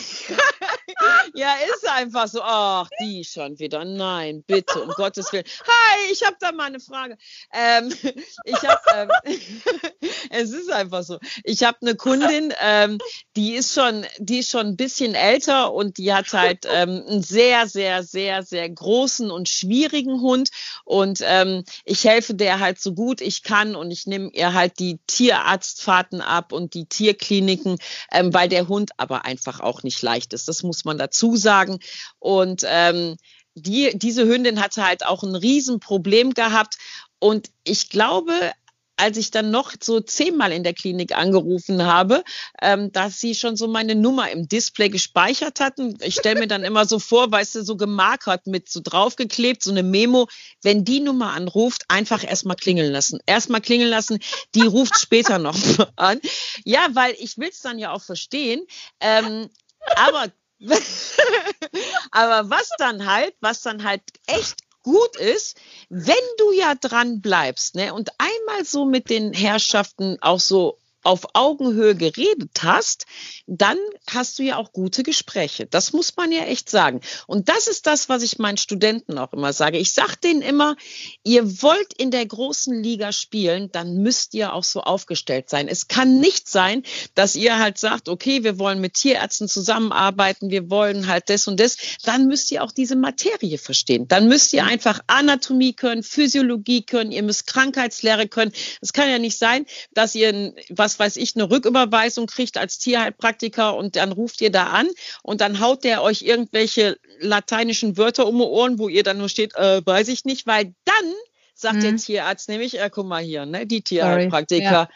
ja, ist einfach so, ach, die schon wieder. Nein, bitte, um Gottes Willen. Hi, ich habe da mal eine Frage. Ähm, ich habe, ähm, es ist einfach so. Ich habe eine Kundin, ähm, die ist schon, die ist schon ein bisschen älter und die hat halt ähm, einen sehr, sehr, sehr, sehr großen und schwierigen Hund. Und ähm, ich helfe der halt so gut ich kann und ich nehme ihr halt die Tierarztfahrten ab und die Tierkliniken, ähm, weil der Hund aber einfach auch nicht leicht ist. Das muss man dazu sagen. Und ähm, die, diese Hündin hatte halt auch ein Riesenproblem gehabt. Und ich glaube, als ich dann noch so zehnmal in der Klinik angerufen habe, ähm, dass sie schon so meine Nummer im Display gespeichert hatten. Ich stelle mir dann immer so vor, weißt du, so gemarkert mit so draufgeklebt, so eine Memo. Wenn die Nummer anruft, einfach erstmal klingeln lassen. Erstmal klingeln lassen, die ruft später noch an. Ja, weil ich will es dann ja auch verstehen. Ähm, aber aber was dann halt, was dann halt echt gut ist, wenn du ja dran bleibst, ne, und einmal so mit den Herrschaften auch so auf Augenhöhe geredet hast, dann hast du ja auch gute Gespräche. Das muss man ja echt sagen. Und das ist das, was ich meinen Studenten auch immer sage. Ich sage denen immer, ihr wollt in der großen Liga spielen, dann müsst ihr auch so aufgestellt sein. Es kann nicht sein, dass ihr halt sagt, okay, wir wollen mit Tierärzten zusammenarbeiten, wir wollen halt das und das. Dann müsst ihr auch diese Materie verstehen. Dann müsst ihr einfach Anatomie können, Physiologie können, ihr müsst Krankheitslehre können. Es kann ja nicht sein, dass ihr was was weiß ich, eine Rücküberweisung kriegt als Tierheilpraktiker und dann ruft ihr da an und dann haut der euch irgendwelche lateinischen Wörter um die Ohren, wo ihr dann nur steht, äh, weiß ich nicht, weil dann sagt mhm. der Tierarzt nämlich, äh, guck mal hier, ne, die Tierheilpraktiker.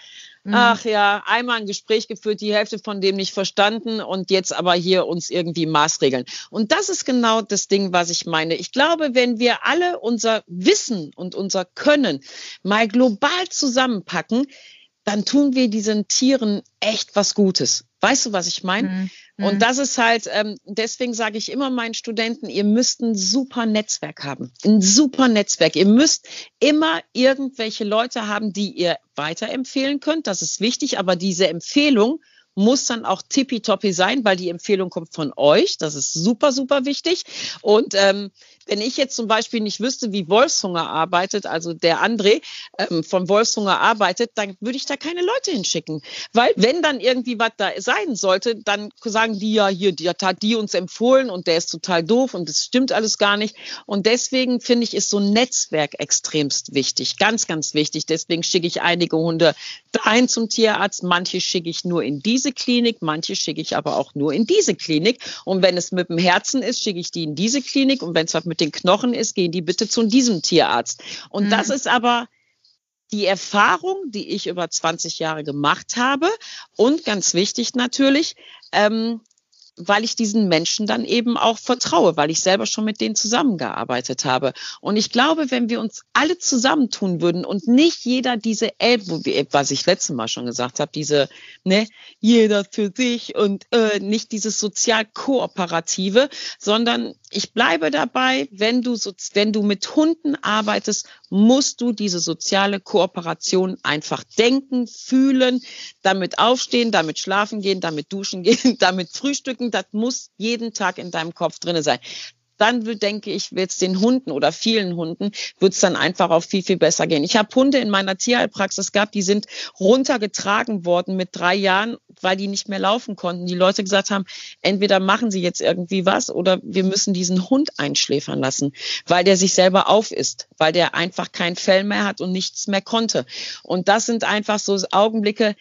Mhm. Ach ja, einmal ein Gespräch geführt, die Hälfte von dem nicht verstanden und jetzt aber hier uns irgendwie Maßregeln. Und das ist genau das Ding, was ich meine. Ich glaube, wenn wir alle unser Wissen und unser Können mal global zusammenpacken, dann tun wir diesen Tieren echt was Gutes. Weißt du, was ich meine? Mhm. Und mhm. das ist halt, ähm, deswegen sage ich immer meinen Studenten, ihr müsst ein super Netzwerk haben. Ein super Netzwerk. Ihr müsst immer irgendwelche Leute haben, die ihr weiterempfehlen könnt. Das ist wichtig, aber diese Empfehlung muss dann auch tippitoppi sein, weil die Empfehlung kommt von euch. Das ist super, super wichtig. Und ähm, wenn ich jetzt zum Beispiel nicht wüsste, wie Wolfshunger arbeitet, also der André ähm, von Wolfshunger arbeitet, dann würde ich da keine Leute hinschicken. Weil wenn dann irgendwie was da sein sollte, dann sagen die ja hier, die hat die uns empfohlen und der ist total doof und das stimmt alles gar nicht. Und deswegen finde ich, ist so ein Netzwerk extremst wichtig, ganz, ganz wichtig. Deswegen schicke ich einige Hunde dahin zum Tierarzt, manche schicke ich nur in diese Klinik, manche schicke ich aber auch nur in diese Klinik. Und wenn es mit dem Herzen ist, schicke ich die in diese Klinik und wenn es was mit den Knochen ist, gehen die bitte zu diesem Tierarzt. Und mhm. das ist aber die Erfahrung, die ich über 20 Jahre gemacht habe und ganz wichtig natürlich, ähm, weil ich diesen Menschen dann eben auch vertraue, weil ich selber schon mit denen zusammengearbeitet habe. Und ich glaube, wenn wir uns alle zusammentun würden und nicht jeder diese Elben, was ich letztes Mal schon gesagt habe, diese, ne, jeder für sich und äh, nicht dieses sozial-kooperative, sondern ich bleibe dabei, wenn du, so, wenn du mit Hunden arbeitest, musst du diese soziale Kooperation einfach denken, fühlen, damit aufstehen, damit schlafen gehen, damit duschen gehen, damit frühstücken. Das muss jeden Tag in deinem Kopf drinne sein. Dann denke ich, wird es den Hunden oder vielen Hunden, wird es dann einfach auch viel, viel besser gehen. Ich habe Hunde in meiner Tierheilpraxis gehabt, die sind runtergetragen worden mit drei Jahren, weil die nicht mehr laufen konnten. Die Leute gesagt haben, entweder machen sie jetzt irgendwie was oder wir müssen diesen Hund einschläfern lassen, weil der sich selber aufisst, weil der einfach kein Fell mehr hat und nichts mehr konnte. Und das sind einfach so Augenblicke,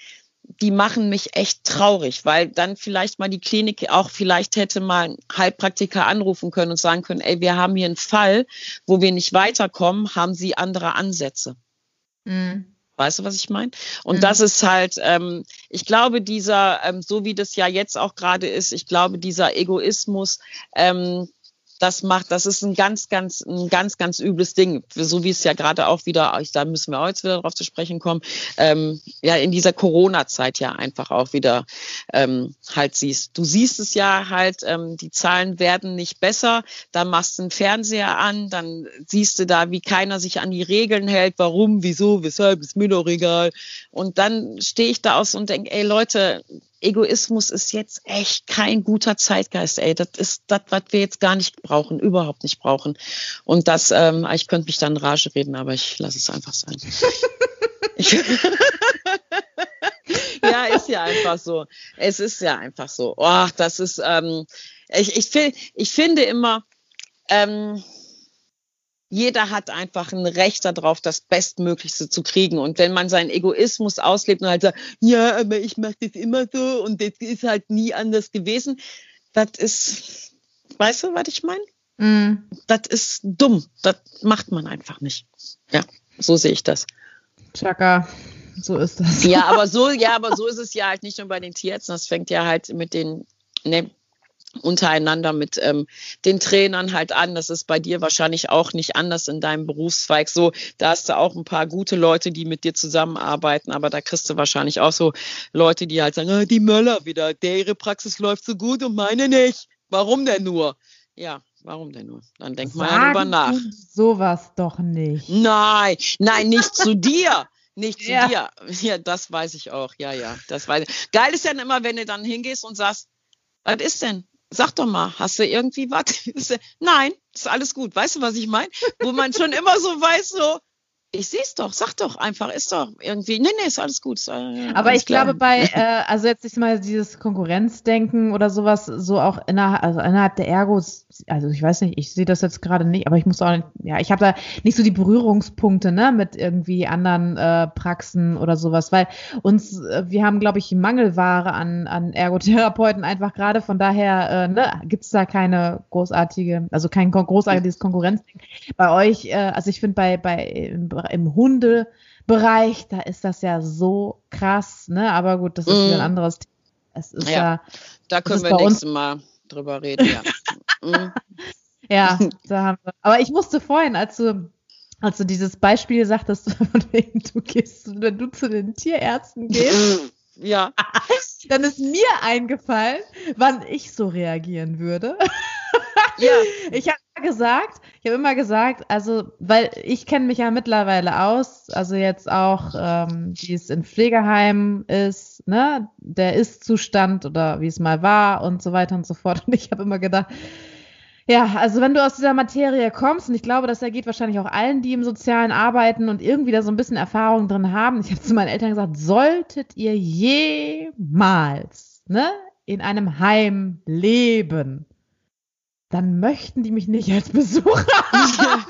die machen mich echt traurig, weil dann vielleicht mal die Klinik auch vielleicht hätte mal einen Heilpraktiker anrufen können und sagen können, ey, wir haben hier einen Fall, wo wir nicht weiterkommen, haben Sie andere Ansätze? Mhm. Weißt du, was ich meine? Und mhm. das ist halt, ähm, ich glaube, dieser, ähm, so wie das ja jetzt auch gerade ist, ich glaube, dieser Egoismus, ähm, das macht, das ist ein ganz, ganz, ein ganz, ganz übles Ding. So wie es ja gerade auch wieder, da müssen wir heute wieder darauf zu sprechen kommen, ähm, ja, in dieser Corona-Zeit ja einfach auch wieder ähm, halt siehst. Du siehst es ja halt, ähm, die Zahlen werden nicht besser, dann machst du einen Fernseher an, dann siehst du da, wie keiner sich an die Regeln hält, warum, wieso, weshalb, ist mir doch egal. Und dann stehe ich da aus und denke, ey Leute, Egoismus ist jetzt echt kein guter Zeitgeist, ey. Das ist das, was wir jetzt gar nicht brauchen, überhaupt nicht brauchen. Und das, ähm, ich könnte mich dann Rage reden, aber ich lasse es einfach sein. ja, ist ja einfach so. Es ist ja einfach so. Oh, das ist, ähm, ich, ich, ich finde immer, ähm, jeder hat einfach ein Recht darauf, das Bestmöglichste zu kriegen. Und wenn man seinen Egoismus auslebt und halt sagt, ja, aber ich mache das immer so und das ist halt nie anders gewesen, das ist, weißt du, was ich meine? Mm. Das ist dumm. Das macht man einfach nicht. Ja, so sehe ich das. Chaka, so ist das. Ja, aber so, ja, aber so ist es ja halt nicht nur bei den Tierärzten. Das fängt ja halt mit den, ne, untereinander mit ähm, den Trainern halt an. Das ist bei dir wahrscheinlich auch nicht anders in deinem Berufszweig so. Da hast du auch ein paar gute Leute, die mit dir zusammenarbeiten, aber da kriegst du wahrscheinlich auch so Leute, die halt sagen, ah, die Möller wieder, der ihre Praxis läuft so gut und meine nicht. Warum denn nur? Ja, warum denn nur? Dann denk mal darüber nach. Sowas doch nicht. Nein, nein, nicht zu dir. Nicht zu ja. dir. Ja, das weiß ich auch. Ja, ja, das weiß ich. Geil ist ja immer, wenn du dann hingehst und sagst, was ist denn? Sag doch mal, hast du irgendwie was? Nein, ist alles gut. Weißt du, was ich meine? Wo man schon immer so weiß, so, ich sehe es doch, sag doch einfach, ist doch irgendwie, nee, nee, ist alles gut. Ist, äh, Aber ich klar. glaube bei, äh, also jetzt nicht mal dieses Konkurrenzdenken oder sowas, so auch innerhalb, also innerhalb der Ergos, also ich weiß nicht, ich sehe das jetzt gerade nicht, aber ich muss auch nicht, ja, ich habe da nicht so die Berührungspunkte, ne, mit irgendwie anderen äh, Praxen oder sowas, weil uns, äh, wir haben, glaube ich, Mangelware an, an Ergotherapeuten einfach gerade, von daher, äh, ne, gibt da keine großartige, also kein großartiges Konkurrenzdenken. Bei euch, äh, also ich finde bei, bei im Hundebereich, da ist das ja so krass, ne? Aber gut, das ist mm. ein anderes Thema. Es ist ja, ja da können wir nächstes Mal drüber reden, ja. mm. ja, da haben wir. Aber ich musste vorhin, als du als du dieses Beispiel sagtest, von wem du gehst, wenn du zu den Tierärzten gehst, ja. dann ist mir eingefallen, wann ich so reagieren würde. Ja. Ich habe gesagt, ich habe immer gesagt, also, weil ich kenne mich ja mittlerweile aus, also jetzt auch, ähm, wie es in Pflegeheimen ist, ne, der Ist-Zustand oder wie es mal war und so weiter und so fort. Und ich habe immer gedacht, ja, also wenn du aus dieser Materie kommst, und ich glaube, das ergeht wahrscheinlich auch allen, die im Sozialen arbeiten und irgendwie da so ein bisschen Erfahrung drin haben. Ich habe zu meinen Eltern gesagt, solltet ihr jemals, ne, in einem Heim leben, dann möchten die mich nicht als Besucher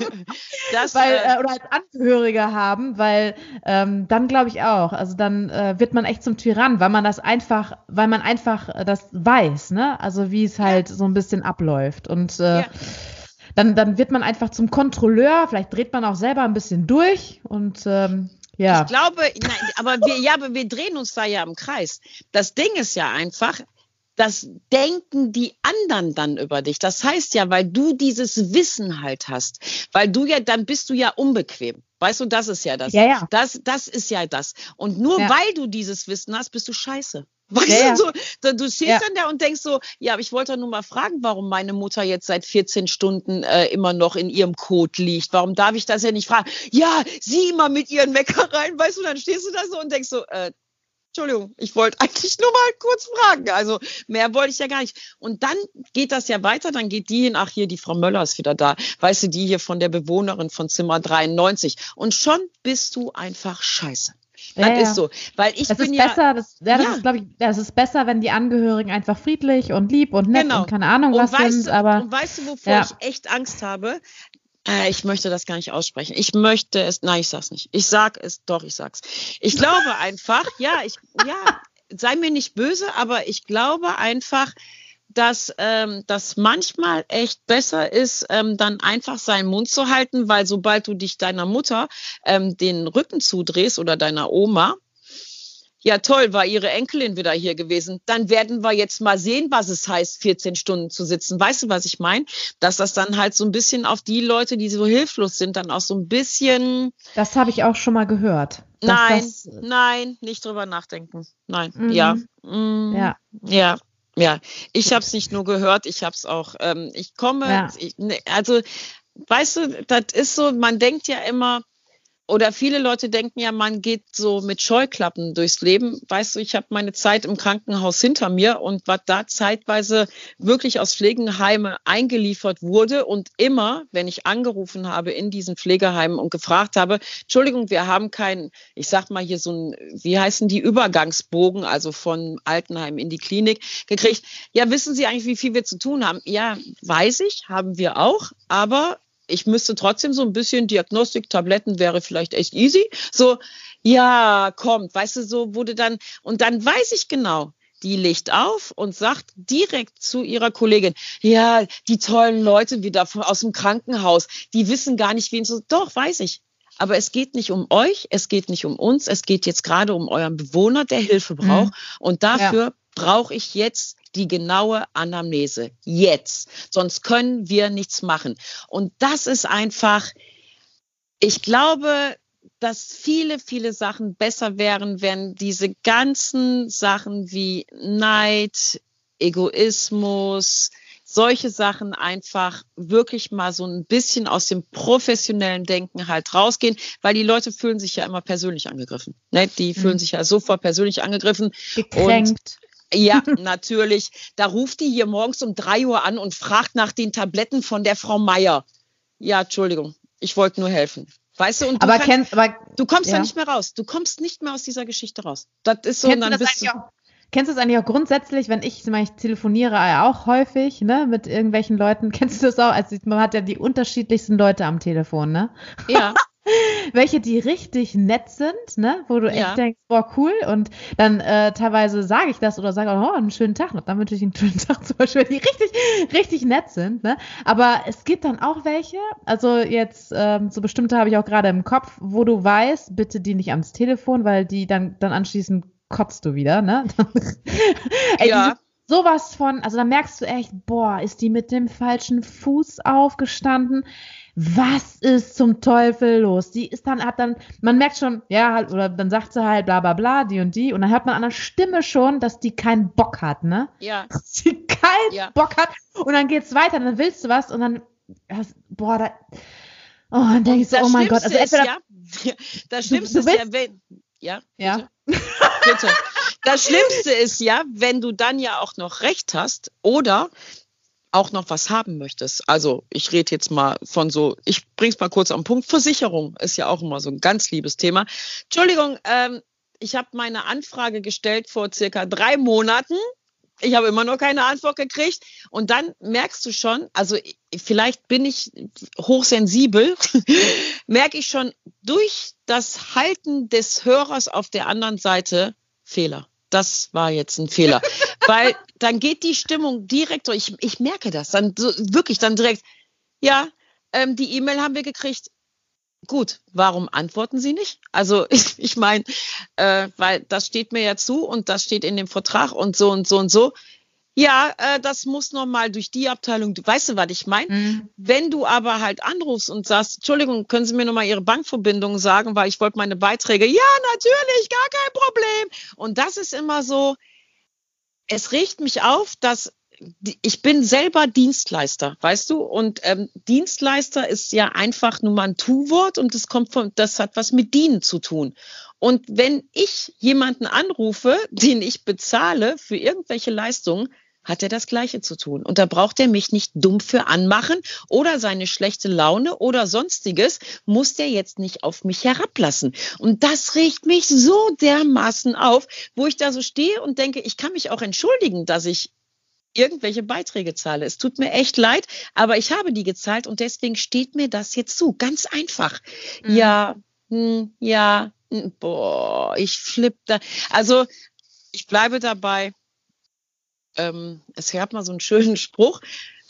das, weil, äh, äh, oder als Angehörige haben, weil ähm, dann glaube ich auch, also dann äh, wird man echt zum Tyrann, weil man das einfach, weil man einfach äh, das weiß, ne? Also wie es halt ja. so ein bisschen abläuft. Und äh, ja. dann, dann wird man einfach zum Kontrolleur, vielleicht dreht man auch selber ein bisschen durch und ähm, ja. Ich glaube, nein, aber wir, ja, aber wir drehen uns da ja im Kreis. Das Ding ist ja einfach, das denken die anderen dann über dich. Das heißt ja, weil du dieses Wissen halt hast, weil du ja, dann bist du ja unbequem. Weißt du, das ist ja das. Ja, ja. Das, das ist ja das. Und nur ja. weil du dieses Wissen hast, bist du scheiße. Weißt ja, du, so, du stehst ja. dann da und denkst so, ja, aber ich wollte nur mal fragen, warum meine Mutter jetzt seit 14 Stunden äh, immer noch in ihrem Kot liegt. Warum darf ich das ja nicht fragen? Ja, sie immer mit ihren Meckereien, weißt du, dann stehst du da so und denkst so, äh, Entschuldigung, ich wollte eigentlich nur mal kurz fragen. Also mehr wollte ich ja gar nicht. Und dann geht das ja weiter, dann geht die hin, ach hier, die Frau Möller ist wieder da. Weißt du, die hier von der Bewohnerin von Zimmer 93. Und schon bist du einfach scheiße. Das ja, ist so. Weil ich das bin ist besser, das, ja, das ja. ist, glaube ich, das ist besser, wenn die Angehörigen einfach friedlich und lieb und nett genau. und keine Ahnung und was weißt sind. aber, und weißt du, wovor ja. ich echt Angst habe? Äh, ich möchte das gar nicht aussprechen. Ich möchte es, nein, ich sag's nicht. Ich sag es, doch, ich sag's. Ich glaube einfach, ja, ich, ja, sei mir nicht böse, aber ich glaube einfach, dass ähm, das manchmal echt besser ist, ähm, dann einfach seinen Mund zu halten, weil sobald du dich deiner Mutter ähm, den Rücken zudrehst oder deiner Oma, ja toll, war ihre Enkelin wieder hier gewesen. Dann werden wir jetzt mal sehen, was es heißt, 14 Stunden zu sitzen. Weißt du, was ich meine? Dass das dann halt so ein bisschen auf die Leute, die so hilflos sind, dann auch so ein bisschen. Das habe ich auch schon mal gehört. Nein, das, nein, nicht drüber nachdenken. Nein, mhm. ja. Mhm. Ja. Ja. Ja, ich habe es nicht nur gehört, ich habe es auch. Ähm, ich komme, ja. ich, ne, also weißt du, das ist so, man denkt ja immer, oder viele Leute denken ja, man geht so mit Scheuklappen durchs Leben. Weißt du, ich habe meine Zeit im Krankenhaus hinter mir und was da zeitweise wirklich aus Pflegeheime eingeliefert wurde und immer, wenn ich angerufen habe in diesen Pflegeheimen und gefragt habe, Entschuldigung, wir haben keinen, ich sag mal hier so ein, wie heißen die Übergangsbogen, also von Altenheim in die Klinik gekriegt. Ja, wissen Sie eigentlich, wie viel wir zu tun haben? Ja, weiß ich, haben wir auch, aber ich müsste trotzdem so ein bisschen Diagnostik, Tabletten wäre vielleicht echt easy. So, ja, kommt, weißt du, so wurde dann, und dann weiß ich genau, die legt auf und sagt direkt zu ihrer Kollegin, ja, die tollen Leute wieder aus dem Krankenhaus, die wissen gar nicht, wen so, doch, weiß ich. Aber es geht nicht um euch, es geht nicht um uns, es geht jetzt gerade um euren Bewohner, der Hilfe braucht. Mhm. Und dafür ja. brauche ich jetzt die genaue Anamnese. Jetzt. Sonst können wir nichts machen. Und das ist einfach, ich glaube, dass viele, viele Sachen besser wären, wenn diese ganzen Sachen wie Neid, Egoismus, solche Sachen einfach wirklich mal so ein bisschen aus dem professionellen Denken halt rausgehen, weil die Leute fühlen sich ja immer persönlich angegriffen. Ne? Die fühlen mhm. sich ja sofort persönlich angegriffen. Gekränkt. Ja, natürlich. Da ruft die hier morgens um drei Uhr an und fragt nach den Tabletten von der Frau Meier. Ja, Entschuldigung, ich wollte nur helfen. Weißt du, und du, aber kannst, aber, du kommst ja. da nicht mehr raus. Du kommst nicht mehr aus dieser Geschichte raus. Das ist so, kennst dann bist du. Auch, kennst du das eigentlich auch grundsätzlich, wenn ich, ich telefoniere ja auch häufig, ne, mit irgendwelchen Leuten. Kennst du das auch? Also man hat ja die unterschiedlichsten Leute am Telefon, ne? Ja. welche, die richtig nett sind, ne? wo du ja. echt denkst, boah, cool. Und dann äh, teilweise sage ich das oder sage, oh, einen schönen Tag noch. Dann wünsche ich einen schönen Tag zum Beispiel, die richtig, richtig nett sind. Ne? Aber es gibt dann auch welche, also jetzt ähm, so bestimmte habe ich auch gerade im Kopf, wo du weißt, bitte die nicht ans Telefon, weil die dann, dann anschließend kotzt du wieder, ne? Ey, ja sowas von, also da merkst du echt, boah, ist die mit dem falschen Fuß aufgestanden? was ist zum Teufel los? Die ist dann, hat dann, man merkt schon, ja, halt, oder dann sagt sie halt bla bla bla, die und die, und dann hört man an der Stimme schon, dass die keinen Bock hat, ne? Ja. Dass die keinen ja. Bock hat. Und dann geht's weiter, dann willst du was und dann, boah, da, oh, dann denkst du, oh mein Gott, also entweder. Ist, ja, das Schlimmste ist ja, wenn, ja, ja. Bitte. Das Schlimmste ist ja, wenn du dann ja auch noch recht hast oder auch noch was haben möchtest. Also ich rede jetzt mal von so, ich bring's mal kurz am Punkt. Versicherung ist ja auch immer so ein ganz liebes Thema. Entschuldigung, ähm, ich habe meine Anfrage gestellt vor circa drei Monaten. Ich habe immer noch keine Antwort gekriegt. Und dann merkst du schon, also vielleicht bin ich hochsensibel, merke ich schon durch das Halten des Hörers auf der anderen Seite Fehler das war jetzt ein Fehler. Weil dann geht die Stimmung direkt, ich, ich merke das, dann so, wirklich dann direkt, ja, ähm, die E-Mail haben wir gekriegt. Gut, warum antworten Sie nicht? Also ich, ich meine, äh, weil das steht mir ja zu und das steht in dem Vertrag und so und so und so. Ja, äh, das muss nochmal durch die Abteilung. Du weißt du, was ich meine? Mhm. Wenn du aber halt anrufst und sagst, Entschuldigung, können Sie mir nochmal Ihre Bankverbindung sagen, weil ich wollte meine Beiträge. Ja, natürlich, gar kein Problem. Und das ist immer so, es regt mich auf, dass ich bin selber Dienstleister, weißt du? Und ähm, Dienstleister ist ja einfach nur mal ein Tu-Wort und das kommt von, das hat was mit Dienen zu tun. Und wenn ich jemanden anrufe, den ich bezahle für irgendwelche Leistungen, hat er das Gleiche zu tun. Und da braucht er mich nicht dumm für anmachen oder seine schlechte Laune oder sonstiges muss der jetzt nicht auf mich herablassen. Und das regt mich so dermaßen auf, wo ich da so stehe und denke, ich kann mich auch entschuldigen, dass ich irgendwelche Beiträge zahle. Es tut mir echt leid, aber ich habe die gezahlt und deswegen steht mir das jetzt zu. Ganz einfach. Mhm. Ja, hm, ja, hm, boah, ich flippe da. Also ich bleibe dabei ähm, es gab mal so einen schönen Spruch.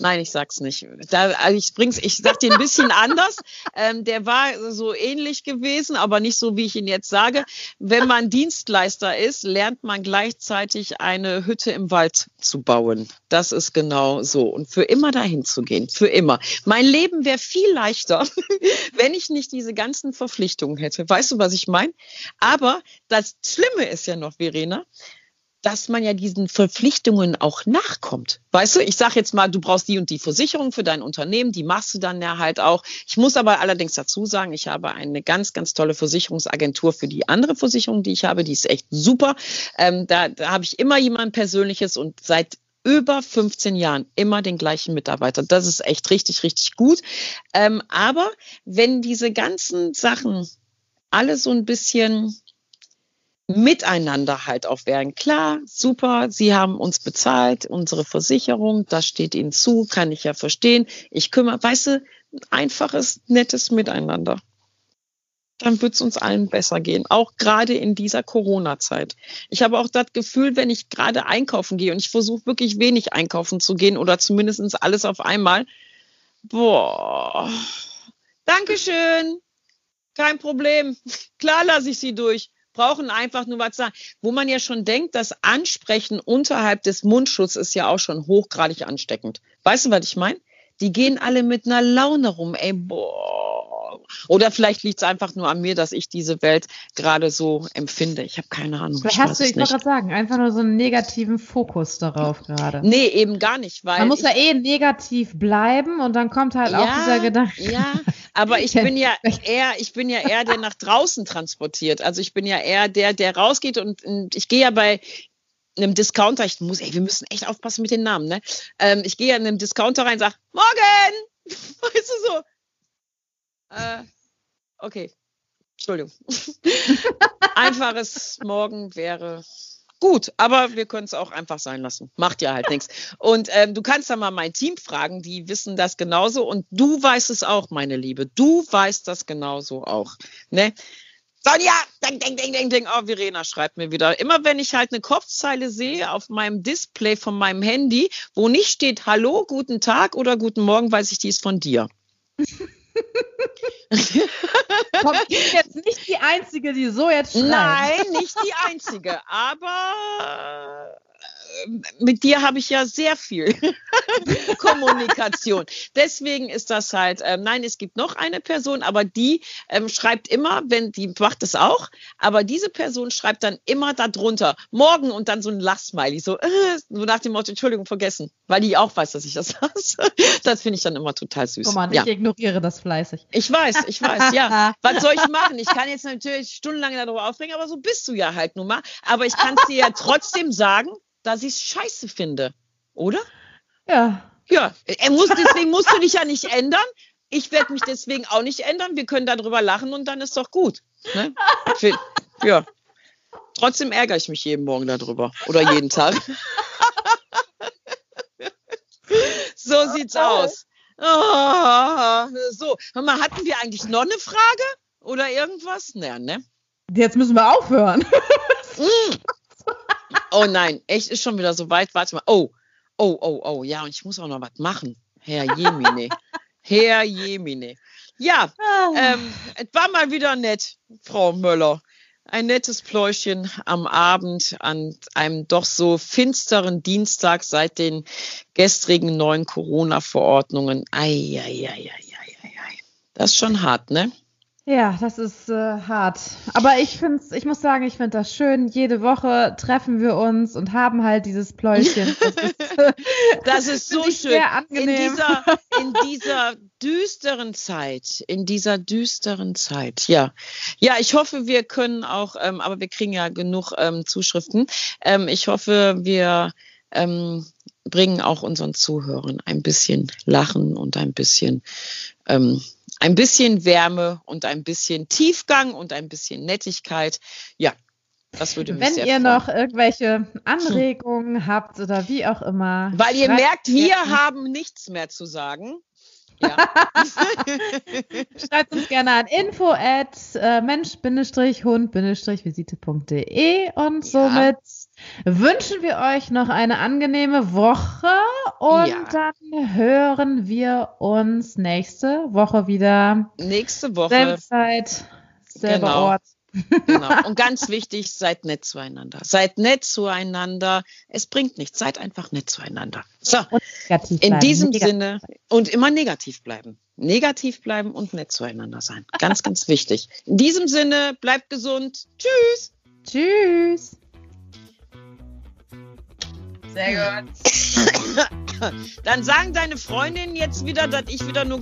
Nein, ich sag's nicht. Da, also ich bring's, ich sag dir ein bisschen anders. Ähm, der war so ähnlich gewesen, aber nicht so, wie ich ihn jetzt sage. Wenn man Dienstleister ist, lernt man gleichzeitig eine Hütte im Wald zu bauen. Das ist genau so. Und für immer dahin zu gehen. Für immer. Mein Leben wäre viel leichter, wenn ich nicht diese ganzen Verpflichtungen hätte. Weißt du, was ich meine? Aber das Schlimme ist ja noch, Verena, dass man ja diesen Verpflichtungen auch nachkommt. Weißt du, ich sage jetzt mal, du brauchst die und die Versicherung für dein Unternehmen, die machst du dann ja halt auch. Ich muss aber allerdings dazu sagen, ich habe eine ganz, ganz tolle Versicherungsagentur für die andere Versicherung, die ich habe, die ist echt super. Ähm, da, da habe ich immer jemand Persönliches und seit über 15 Jahren immer den gleichen Mitarbeiter. Das ist echt richtig, richtig gut. Ähm, aber wenn diese ganzen Sachen alle so ein bisschen miteinander halt auch werden. Klar, super, Sie haben uns bezahlt, unsere Versicherung, das steht Ihnen zu, kann ich ja verstehen. Ich kümmere, weißt du, einfaches, nettes Miteinander. Dann wird es uns allen besser gehen, auch gerade in dieser Corona-Zeit. Ich habe auch das Gefühl, wenn ich gerade einkaufen gehe und ich versuche wirklich wenig einkaufen zu gehen oder zumindest alles auf einmal, boah, Dankeschön, kein Problem, klar lasse ich Sie durch brauchen einfach nur was sagen. Wo man ja schon denkt, das Ansprechen unterhalb des Mundschutzes ist ja auch schon hochgradig ansteckend. Weißt du, was ich meine? Die gehen alle mit einer Laune rum, ey, boah. Oder vielleicht liegt es einfach nur an mir, dass ich diese Welt gerade so empfinde. Ich habe keine Ahnung. Vielleicht hast du, ich wollte gerade sagen, einfach nur so einen negativen Fokus darauf gerade. Nee, eben gar nicht, weil. Man muss ja eh negativ bleiben und dann kommt halt ja, auch dieser Gedanke. Ja, aber ich bin ja eher, ich bin ja eher der nach draußen transportiert. Also ich bin ja eher der, der rausgeht und, und ich gehe ja bei einem Discounter, ich muss, ey, wir müssen echt aufpassen mit den Namen, ne? Ähm, ich gehe in einem Discounter rein und sage, morgen! Weißt du so? Äh, okay. Entschuldigung. Einfaches Morgen wäre gut, aber wir können es auch einfach sein lassen. Macht ja halt nichts. Und ähm, du kannst dann mal mein Team fragen, die wissen das genauso und du weißt es auch, meine Liebe. Du weißt das genauso auch. Ne? Sonja, ding, ding, ding, ding, ding. Oh, Verena schreibt mir wieder. Immer wenn ich halt eine Kopfzeile sehe auf meinem Display von meinem Handy, wo nicht steht Hallo, guten Tag oder guten Morgen, weiß ich, die ist von dir. Kommt jetzt nicht die Einzige, die so jetzt schreibt. Nein, nicht die Einzige. Aber mit dir habe ich ja sehr viel Kommunikation. Deswegen ist das halt, ähm, nein, es gibt noch eine Person, aber die ähm, schreibt immer, wenn die macht es auch, aber diese Person schreibt dann immer darunter morgen und dann so ein Lachsmiley, so, äh, so nach dem Motto, Entschuldigung, vergessen, weil die auch weiß, dass ich das hasse. Das finde ich dann immer total süß. Guck mal, ja. ich ignoriere das fleißig. Ich weiß, ich weiß, ja. Was soll ich machen? Ich kann jetzt natürlich stundenlang darüber aufregen, aber so bist du ja halt nun mal. Aber ich kann es dir ja trotzdem sagen, dass ich es scheiße finde. Oder? Ja. Ja, muss, deswegen musst du dich ja nicht ändern. Ich werde mich deswegen auch nicht ändern. Wir können darüber lachen und dann ist doch gut. Ne? Ja. Trotzdem ärgere ich mich jeden Morgen darüber. Oder jeden Tag. so sieht's aus. Oh, so, mal, hatten wir eigentlich noch eine Frage oder irgendwas? Naja, ne? Jetzt müssen wir aufhören. Mm. Oh nein, echt ist schon wieder so weit. Warte mal. Oh, oh, oh, oh. Ja, und ich muss auch noch was machen. Herr Jemine. Herr Jemine. Ja, ah. ähm, es war mal wieder nett, Frau Möller. Ein nettes Pläuschen am Abend an einem doch so finsteren Dienstag seit den gestrigen neuen Corona-Verordnungen. Ei, ei, ei, ei, ei, ei. Das ist schon hart, ne? Ja, das ist äh, hart. Aber ich find's, ich muss sagen, ich finde das schön. Jede Woche treffen wir uns und haben halt dieses Pläuschen. Das ist, das ist so schön. Sehr angenehm. In dieser, in dieser düsteren Zeit, in dieser düsteren Zeit, ja. Ja, ich hoffe, wir können auch, ähm, aber wir kriegen ja genug ähm, Zuschriften. Ähm, ich hoffe, wir ähm, bringen auch unseren Zuhörern ein bisschen Lachen und ein bisschen ähm, ein bisschen Wärme und ein bisschen Tiefgang und ein bisschen Nettigkeit. Ja, das würde mich Wenn sehr ihr freuen. noch irgendwelche Anregungen hm. habt oder wie auch immer. Weil ihr merkt, wir haben nichts mehr zu sagen. Ja. Schreibt uns gerne an info at äh, mensch-hund-visite.de und somit wünschen wir euch noch eine angenehme Woche und ja. dann hören wir uns nächste Woche wieder. Nächste Woche. Selbe Zeit, selber genau. Ort. Genau. Und ganz wichtig, seid nett zueinander. Seid nett zueinander. Es bringt nichts. Seid einfach nett zueinander. So. In diesem negativ. Sinne und immer negativ bleiben. Negativ bleiben und nett zueinander sein. Ganz, ganz wichtig. In diesem Sinne, bleibt gesund. Tschüss. Tschüss. Sehr gut. Dann sagen deine Freundinnen jetzt wieder, dass ich wieder nur